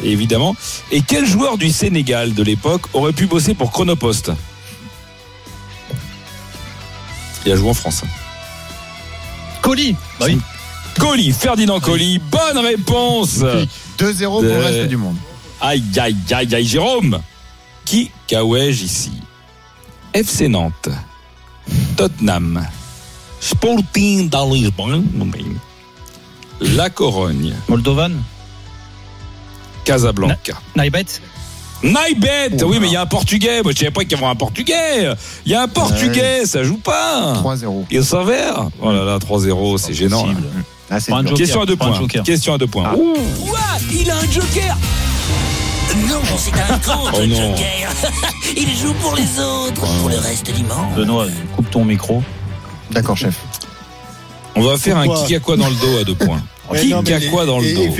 [SPEAKER 10] évidemment. Et quel joueur du Sénégal de l'époque aurait pu bosser pour Chronopost? Il a joué en France.
[SPEAKER 3] Colis. Bah oui.
[SPEAKER 10] Colli, Ferdinand Colli, bonne réponse
[SPEAKER 5] 2-0 pour le reste du monde.
[SPEAKER 10] Aïe, aïe, aïe, aïe, Jérôme Qui cahouège ici? FC Nantes, Tottenham, Sporting de Lisbonne, La Corogne,
[SPEAKER 3] Moldovan.
[SPEAKER 10] Casablanca.
[SPEAKER 3] Naibet.
[SPEAKER 10] Naibet Oui, mais il y a un Portugais. Moi, je savais pas qu'il y avait un Portugais. Il y a un Portugais, ça joue pas.
[SPEAKER 5] 3-0.
[SPEAKER 10] Il s'avère. Oh là là, 3-0, c'est gênant.
[SPEAKER 5] Ah.
[SPEAKER 10] Question à deux points. Question à deux points.
[SPEAKER 1] Quoi Il a un joker Non, c'est un contre
[SPEAKER 10] Oh
[SPEAKER 1] joker. Il joue pour les autres, pour le reste du monde.
[SPEAKER 3] Benoît, coupe ton micro.
[SPEAKER 5] D'accord, chef.
[SPEAKER 10] On va faire un qui a quoi dans le dos à deux points. Qui
[SPEAKER 4] non, mais
[SPEAKER 10] a
[SPEAKER 4] les-
[SPEAKER 10] quoi dans le dos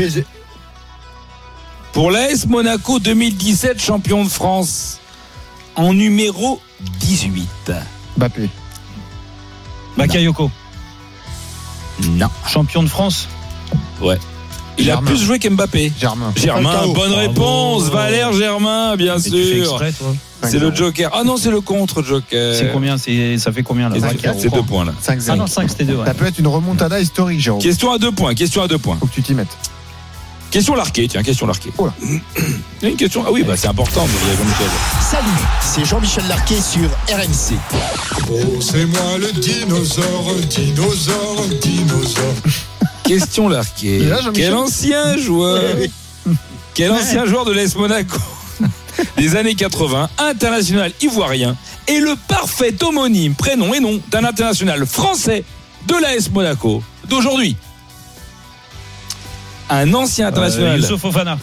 [SPEAKER 10] Pour l'AS Monaco 2017, champion de France, en numéro 18.
[SPEAKER 5] Bappé.
[SPEAKER 3] Bakayoko.
[SPEAKER 10] Non.
[SPEAKER 3] Champion de France.
[SPEAKER 10] Ouais. Il
[SPEAKER 5] Germain.
[SPEAKER 10] a plus joué qu'Mbappé.
[SPEAKER 5] Germain.
[SPEAKER 10] Germain,
[SPEAKER 4] Falcao.
[SPEAKER 10] bonne
[SPEAKER 3] Bravo.
[SPEAKER 10] réponse. Valère Germain, bien
[SPEAKER 3] Et tu fais
[SPEAKER 10] sûr.
[SPEAKER 3] exprès, toi.
[SPEAKER 10] C'est le Joker. Ah non, c'est le contre-Joker.
[SPEAKER 3] C'est combien c'est, Ça fait combien là?
[SPEAKER 10] C'est- deux points là.
[SPEAKER 5] 5-0.
[SPEAKER 3] Ah non, 5 c'était 2.
[SPEAKER 5] Ça peut être une remontada historique, Jérôme.
[SPEAKER 10] Question à deux points. Question à deux points.
[SPEAKER 5] Faut que tu t'y mettes.
[SPEAKER 10] Question larquée. Tiens, question larquée.
[SPEAKER 5] Oh là.
[SPEAKER 10] Il y a une question. Ah oui, bah c'est important. vous avez Jean-Michel.
[SPEAKER 15] Salut, c'est Jean-Michel Larquet sur RMC.
[SPEAKER 16] Oh, c'est moi le dinosaure, dinosaure, dinosaure.
[SPEAKER 10] Question larquée.
[SPEAKER 5] Là,
[SPEAKER 10] Quel ancien joueur? Quel ancien joueur de l'AS Monaco? Des années 80, international ivoirien, est le parfait homonyme, prénom et nom d'un international français de l'AS Monaco d'aujourd'hui Un ancien international.
[SPEAKER 3] Youssouf Fofana.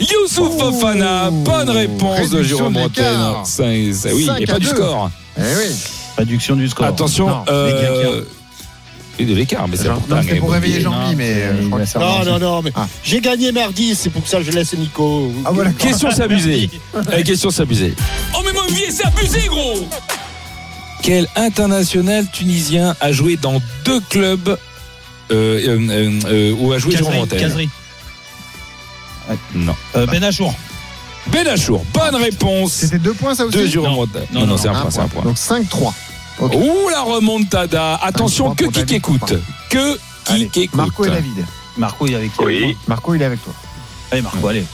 [SPEAKER 10] Youssouf
[SPEAKER 5] Oh,
[SPEAKER 10] Fofana, bonne réponse de Jérôme Bretagne. ça- Oui, il n'y a
[SPEAKER 5] à
[SPEAKER 10] pas du score.
[SPEAKER 5] Eh oui.
[SPEAKER 3] Réduction du score.
[SPEAKER 10] Attention,
[SPEAKER 5] Non,
[SPEAKER 10] euh, et de l'écart, mais c'est
[SPEAKER 5] pour réveiller Jean-Mi,
[SPEAKER 3] non,
[SPEAKER 5] mais euh,
[SPEAKER 3] il
[SPEAKER 5] je crois
[SPEAKER 3] va
[SPEAKER 5] que ça
[SPEAKER 4] Non, non, non, mais
[SPEAKER 5] Ah.
[SPEAKER 4] j'ai gagné mardi, c'est pour ça que je laisse Nico.
[SPEAKER 5] Ah voilà.
[SPEAKER 10] Question s'abuser. Eh, question s'abuser.
[SPEAKER 1] Oh, mais mon vie, c'est abusé, gros
[SPEAKER 10] Quel international tunisien a joué dans deux clubs euh, euh, euh, euh, où a joué Jérôme
[SPEAKER 3] Kazri.
[SPEAKER 10] Non.
[SPEAKER 3] Euh, Ben Achour.
[SPEAKER 10] Ben Achour, bonne réponse
[SPEAKER 5] C'était deux points, ça aussi?
[SPEAKER 10] De Jérôme
[SPEAKER 3] Non. Non,
[SPEAKER 10] Non, non,
[SPEAKER 3] non,
[SPEAKER 10] c'est un point, c'est un point.
[SPEAKER 5] Donc 5-3.
[SPEAKER 10] Ouh, la remontada. Attention, que qui écoute. Que qui écoute
[SPEAKER 5] Marco et David.
[SPEAKER 3] Marco, il est avec qui
[SPEAKER 14] Oui.
[SPEAKER 5] Marco, il est avec toi.
[SPEAKER 3] Allez, Marco, allez.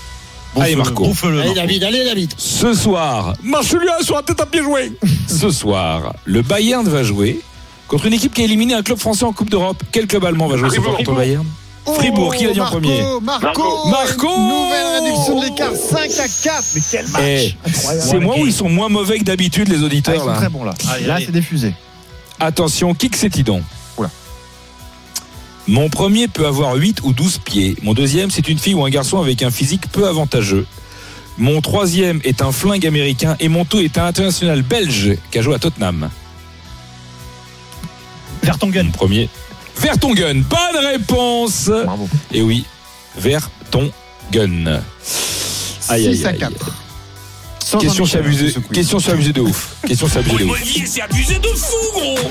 [SPEAKER 10] Allez, Marco.
[SPEAKER 4] Allez,
[SPEAKER 3] Marco.
[SPEAKER 4] David, allez, David.
[SPEAKER 10] Ce soir, Marcelien sur la tête à pied joué. Ce soir, le Bayern va jouer contre une équipe qui a éliminé un club français en Coupe d'Europe. Quel club allemand va jouer ce soir contre le Bayern? Fribourg, qui l'a dit en premier
[SPEAKER 5] Marco,
[SPEAKER 10] Marco
[SPEAKER 5] Nouvelle réduction de l'écart 5 à 4. Mais quel match
[SPEAKER 10] Eh. C'est moi où ils sont moins mauvais que d'habitude, les
[SPEAKER 5] Ah, ils
[SPEAKER 10] auditeurs.
[SPEAKER 5] sont
[SPEAKER 10] là.
[SPEAKER 5] très bons là.
[SPEAKER 13] Allez,
[SPEAKER 5] là, c'est diffusé.
[SPEAKER 10] Attention, qui que c'est donc
[SPEAKER 5] Oula.
[SPEAKER 10] Mon premier peut avoir 8 ou 12 pieds. Mon deuxième, c'est une fille ou un garçon avec un physique peu avantageux. Mon troisième est un flingue américain et mon tout est un international belge qui a joué à Tottenham.
[SPEAKER 13] Vertonghen.
[SPEAKER 10] Mon premier. Vertonghen. Bonne réponse.
[SPEAKER 5] Bravo.
[SPEAKER 10] Et oui, Vertonghen. Aïe, aïe,
[SPEAKER 5] 6 à
[SPEAKER 10] aïe.
[SPEAKER 5] 4. Sans
[SPEAKER 10] Question s'abuser. Question s'abuser de ouf. Question s'abuser de ouf.
[SPEAKER 1] C'est abusé de fou, gros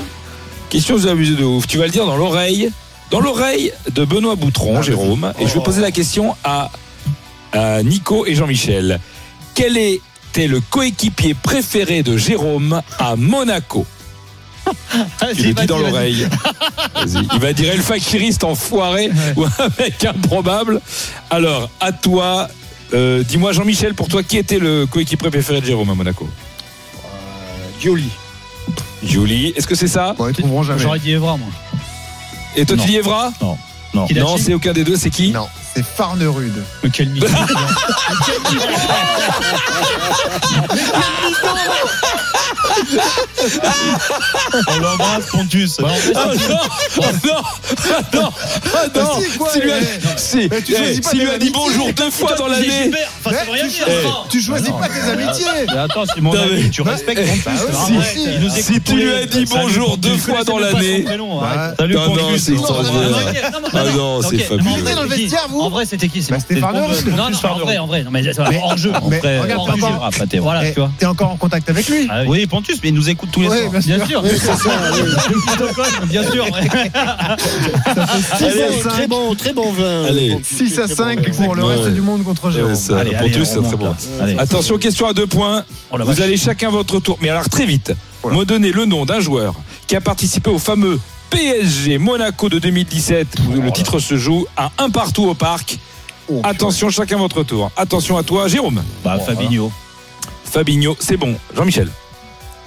[SPEAKER 10] Question s'abuser de ouf. Tu vas le dire dans l'oreille, dans l'oreille de Benoît Boutron,
[SPEAKER 5] Ah,
[SPEAKER 10] Jérôme. Et je vais poser la question à, à Nico et Jean-Michel. Quel était le coéquipier préféré de Jérôme à Monaco? Tu le dis dans l'oreille. Il va dire El Fakiriste enfoiré ou un mec improbable. Alors, à toi, euh, dis-moi Jean-Michel, pour toi, qui était le coéquipier préféré de Jérôme à Monaco?
[SPEAKER 4] Gioli.
[SPEAKER 10] Julie, est-ce que c'est ça?
[SPEAKER 5] Jamais.
[SPEAKER 13] J'aurais dit Evra, moi.
[SPEAKER 10] Et toi,
[SPEAKER 13] Non.
[SPEAKER 10] tu dis Evra?
[SPEAKER 13] Non. Non.
[SPEAKER 10] Non, c'est aucun des deux, c'est qui?
[SPEAKER 5] Non, c'est Farnerude.
[SPEAKER 13] Mais quel
[SPEAKER 10] ah, non, non, non.
[SPEAKER 5] Si, tu
[SPEAKER 10] eh, lui as dit bonjour deux fois dans l'année.
[SPEAKER 5] Tu choisis pas tes amitiés.
[SPEAKER 13] Mais attends, c'est mon ami, tu bah, respectes
[SPEAKER 5] bah
[SPEAKER 13] mon.
[SPEAKER 5] Si
[SPEAKER 10] tu lui as dit bonjour deux fois dans l'année.
[SPEAKER 13] Salut,
[SPEAKER 10] bah,
[SPEAKER 13] Pontus. Non,
[SPEAKER 10] ah non, c'est fabuleux.
[SPEAKER 13] En vrai, c'était qui?
[SPEAKER 5] Bah, c'était.
[SPEAKER 13] Pontus. Non, non, en vrai, en vrai. Non, mais c'est
[SPEAKER 5] Mais-
[SPEAKER 13] hors jeu.
[SPEAKER 5] mais
[SPEAKER 13] Après,
[SPEAKER 5] regarde,
[SPEAKER 13] hors
[SPEAKER 5] papa.
[SPEAKER 13] jeu. Ah, pas t'es- Voilà, tu vois.
[SPEAKER 5] T'es encore en contact avec lui?
[SPEAKER 13] Ah oui.
[SPEAKER 3] Oui, Pontus, mais il nous écoute tous les
[SPEAKER 5] Ouais,
[SPEAKER 3] soirs.
[SPEAKER 5] bien sûr.
[SPEAKER 13] Bien sûr.
[SPEAKER 4] Oui, ça, oui.
[SPEAKER 13] Bien sûr. ouais.
[SPEAKER 5] Six
[SPEAKER 4] Allez,
[SPEAKER 5] à
[SPEAKER 4] très
[SPEAKER 5] cinq.
[SPEAKER 4] bon, très bon vin.
[SPEAKER 10] Allez.
[SPEAKER 4] Bon,
[SPEAKER 5] 6 à
[SPEAKER 4] très
[SPEAKER 5] 5
[SPEAKER 4] bon vin.
[SPEAKER 5] pour le reste du monde contre Jérôme.
[SPEAKER 10] ça,
[SPEAKER 13] on
[SPEAKER 10] c'est très bon. Attention, question à deux points.
[SPEAKER 13] Oh
[SPEAKER 10] Vous allez chacun votre tour. Mais alors très vite, me donner le nom d'un joueur qui a participé au fameux PSG Monaco de 2017 où le titre se joue à un partout au parc.
[SPEAKER 5] Oh,
[SPEAKER 10] Attention, chacun votre tour. Attention à toi, Jérôme.
[SPEAKER 3] Bah, Fabinho.
[SPEAKER 10] Fabinho, c'est bon. Jean-Michel.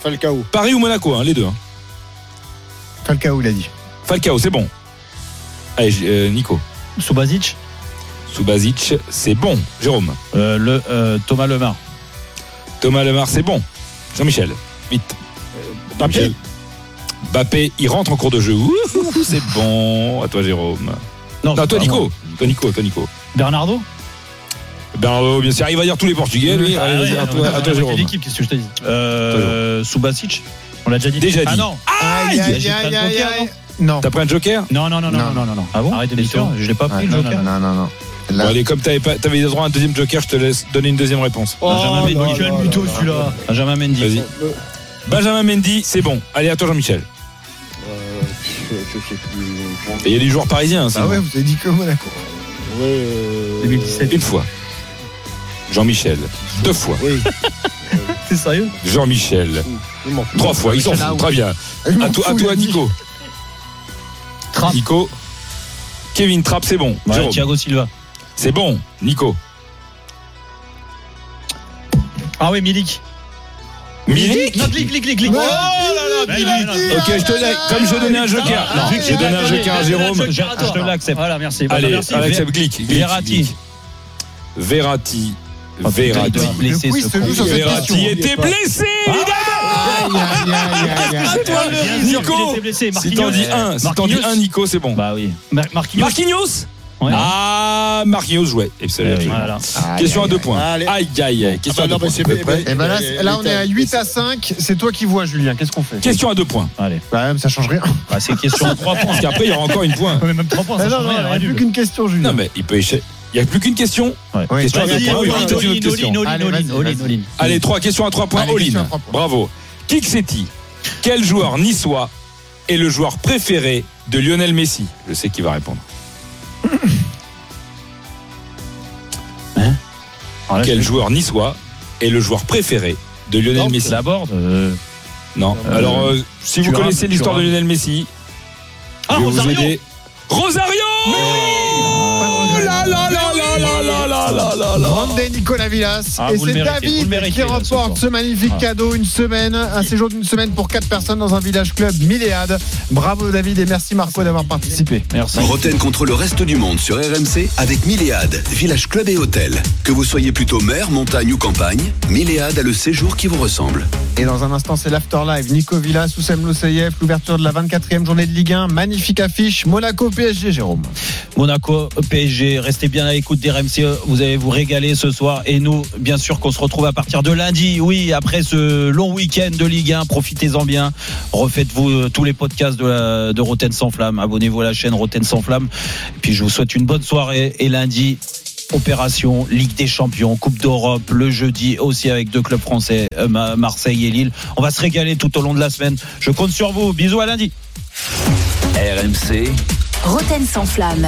[SPEAKER 4] Falcao.
[SPEAKER 10] Paris ou Monaco, hein, les deux. hein.
[SPEAKER 5] Falcao, il a dit.
[SPEAKER 10] Falcao, c'est bon. Allez, euh, Nico.
[SPEAKER 13] Subasic,
[SPEAKER 10] Subasic, c'est bon. Jérôme.
[SPEAKER 3] Euh, le, euh, Thomas Lemar.
[SPEAKER 10] Thomas Lemar, c'est bon. Jean-Michel, vite. Jean-Michel. Bappé, il rentre en cours de jeu. Ouh, c'est bon. À toi, Jérôme. Non, toi,
[SPEAKER 3] pas
[SPEAKER 10] Nico. Toi, Nico. Toi, Nico.
[SPEAKER 13] Bernardo.
[SPEAKER 10] Bernardo, bien sûr, il va dire tous les Portugais, lui.
[SPEAKER 13] Ah
[SPEAKER 10] Allez,
[SPEAKER 13] ouais,
[SPEAKER 10] vas-y, à toi, à toi, Jérôme.
[SPEAKER 13] l'équipe, qu'est-ce que je te dis
[SPEAKER 3] Euh, Subasic.
[SPEAKER 13] On l'a déjà dit.
[SPEAKER 10] Déjà dit.
[SPEAKER 13] Ah non.
[SPEAKER 5] Aïe, aïe, aïe, aïe. Non.
[SPEAKER 10] T'as pris un joker
[SPEAKER 13] Non, non, non, non,
[SPEAKER 5] Non.
[SPEAKER 13] non, non, non.
[SPEAKER 3] Ah bon
[SPEAKER 13] Arrête de
[SPEAKER 3] sûr Je l'ai pas pris, le
[SPEAKER 5] non,
[SPEAKER 3] joker.
[SPEAKER 5] non, non, non.
[SPEAKER 10] Bon, allez, comme t'avais pas- t'avais le droit à un deuxième joker, je te laisse donner une deuxième réponse.
[SPEAKER 3] Benjamin Mendy.
[SPEAKER 13] Oh, celui-là.
[SPEAKER 3] Benjamin Mendy.
[SPEAKER 10] Vas-y. Benjamin Mendy, c'est bon. Allez, à toi, Jean-Michel.
[SPEAKER 4] Je, je sais plus.
[SPEAKER 10] Et il y a des joueurs parisiens,
[SPEAKER 5] bah
[SPEAKER 10] sinon.
[SPEAKER 5] ouais, vous avez dit que Monaco.
[SPEAKER 4] Ouais, euh,
[SPEAKER 13] 2017.
[SPEAKER 10] Une fois. Jean-Michel. Deux fois.
[SPEAKER 4] Oui.
[SPEAKER 13] T'es sérieux
[SPEAKER 10] Jean-Michel. Trois fois. Ils s'en foutent.
[SPEAKER 5] Aoud.
[SPEAKER 10] Très bien.
[SPEAKER 5] M'en
[SPEAKER 10] À toi, à toi. Nico.
[SPEAKER 13] Trapp.
[SPEAKER 10] Nico. Kevin Trapp, c'est bon.
[SPEAKER 3] Ouais. Thiago Silva.
[SPEAKER 10] C'est bon. Nico.
[SPEAKER 13] Ah oui, Milik.
[SPEAKER 10] Milik
[SPEAKER 13] Non, clic, clic, clic,
[SPEAKER 5] clic.
[SPEAKER 13] Oh là là,
[SPEAKER 5] Milik
[SPEAKER 10] Ok, je te laisse. Comme je donnais un joker.
[SPEAKER 13] Non,
[SPEAKER 10] j'ai donné un joker à Jérôme.
[SPEAKER 13] Je te l'accepte. Voilà, merci.
[SPEAKER 10] Allez, accepte Glick.
[SPEAKER 3] Verratti.
[SPEAKER 10] Verratti. Verratti. Verratti était blessé, évidemment Nico Si t'en dis un, si t'en dis un, Nico, c'est bon.
[SPEAKER 3] Bah oui.
[SPEAKER 13] Marquinhos Ouais.
[SPEAKER 10] Ah, Marquinhos jouait.
[SPEAKER 3] Eh.
[SPEAKER 5] Aïe,
[SPEAKER 10] Question à deux points.
[SPEAKER 4] Allez.
[SPEAKER 10] Aïe, aïe, aïe. Question
[SPEAKER 4] Ah
[SPEAKER 10] à
[SPEAKER 4] bah non,
[SPEAKER 10] deux points.
[SPEAKER 5] Et ben là,
[SPEAKER 4] Euh,
[SPEAKER 5] là, on est à
[SPEAKER 4] Little.
[SPEAKER 5] 8 à 5. C'est toi qui vois, Julien. Qu'est-ce qu'on fait
[SPEAKER 10] Question à deux points.
[SPEAKER 3] Allez.
[SPEAKER 5] Bah, même, ça change rien.
[SPEAKER 3] Bah, c'est question à trois points.
[SPEAKER 10] Parce qu'après, il y aura encore une point.
[SPEAKER 13] Ouais, Même 3 points, ça
[SPEAKER 5] non, non,
[SPEAKER 13] rien.
[SPEAKER 5] il n'y a plus qu'une question, Julien.
[SPEAKER 10] Non, mais il peut échapper. Il n'y a plus qu'une question
[SPEAKER 5] Ouais,
[SPEAKER 10] à points.
[SPEAKER 5] Allez,
[SPEAKER 10] trois questions à trois points.
[SPEAKER 5] Allez,
[SPEAKER 10] All
[SPEAKER 5] question à
[SPEAKER 10] in.
[SPEAKER 5] trois points.
[SPEAKER 10] Bravo. Kixetti, quel joueur niçois est le joueur préféré de Lionel Messi? Je sais qui va répondre.
[SPEAKER 3] Alors là,
[SPEAKER 10] Quel joueur niçois est le joueur préféré de Lionel Messi
[SPEAKER 3] La board. euh,
[SPEAKER 10] Non.
[SPEAKER 3] Euh,
[SPEAKER 10] Alors, euh, si vous connaissez l'histoire de. Lionel Messi,
[SPEAKER 13] Ah,
[SPEAKER 10] je vais vous
[SPEAKER 13] Rosario.
[SPEAKER 10] aider. Rosario Oh là là là là là
[SPEAKER 5] Grande Nicolas Villas.
[SPEAKER 3] Ah,
[SPEAKER 5] et c'est David
[SPEAKER 3] méritez,
[SPEAKER 5] qui remporte ce magnifique
[SPEAKER 3] Ah.
[SPEAKER 5] cadeau, une semaine, un séjour d'une semaine pour quatre personnes dans un village club Milléade. Bravo David et merci Marco d'avoir participé.
[SPEAKER 3] Merci.
[SPEAKER 17] Roten contre le reste du monde sur RMC avec Milléade, village club et hôtel. Que vous soyez plutôt mer, montagne ou campagne, Milléade a le séjour qui vous ressemble.
[SPEAKER 5] Et dans un instant, c'est l'Afterlive. Nico Villas, Oussem Loussaïev, l'ouverture de la 24e journée de Ligue 1. Magnifique affiche. Monaco PSG, Jérôme.
[SPEAKER 3] Monaco, PSG, restez bien à l'écoute des RMC, vous allez vous régaler ce soir. Et nous, bien sûr qu'on se retrouve à partir de lundi, oui, après ce long week-end de Ligue 1, profitez-en bien, refaites-vous euh, tous les podcasts de, la- de Roten sans flamme, abonnez-vous à la chaîne Roten sans flamme, et puis je vous souhaite une bonne soirée. Et lundi, opération Ligue des Champions, Coupe d'Europe, le jeudi aussi avec deux clubs français, euh, Ma- Marseille et Lille, on va se régaler tout au long de la semaine, je compte sur vous, bisous à lundi.
[SPEAKER 18] RMC,
[SPEAKER 2] Roten sans flamme.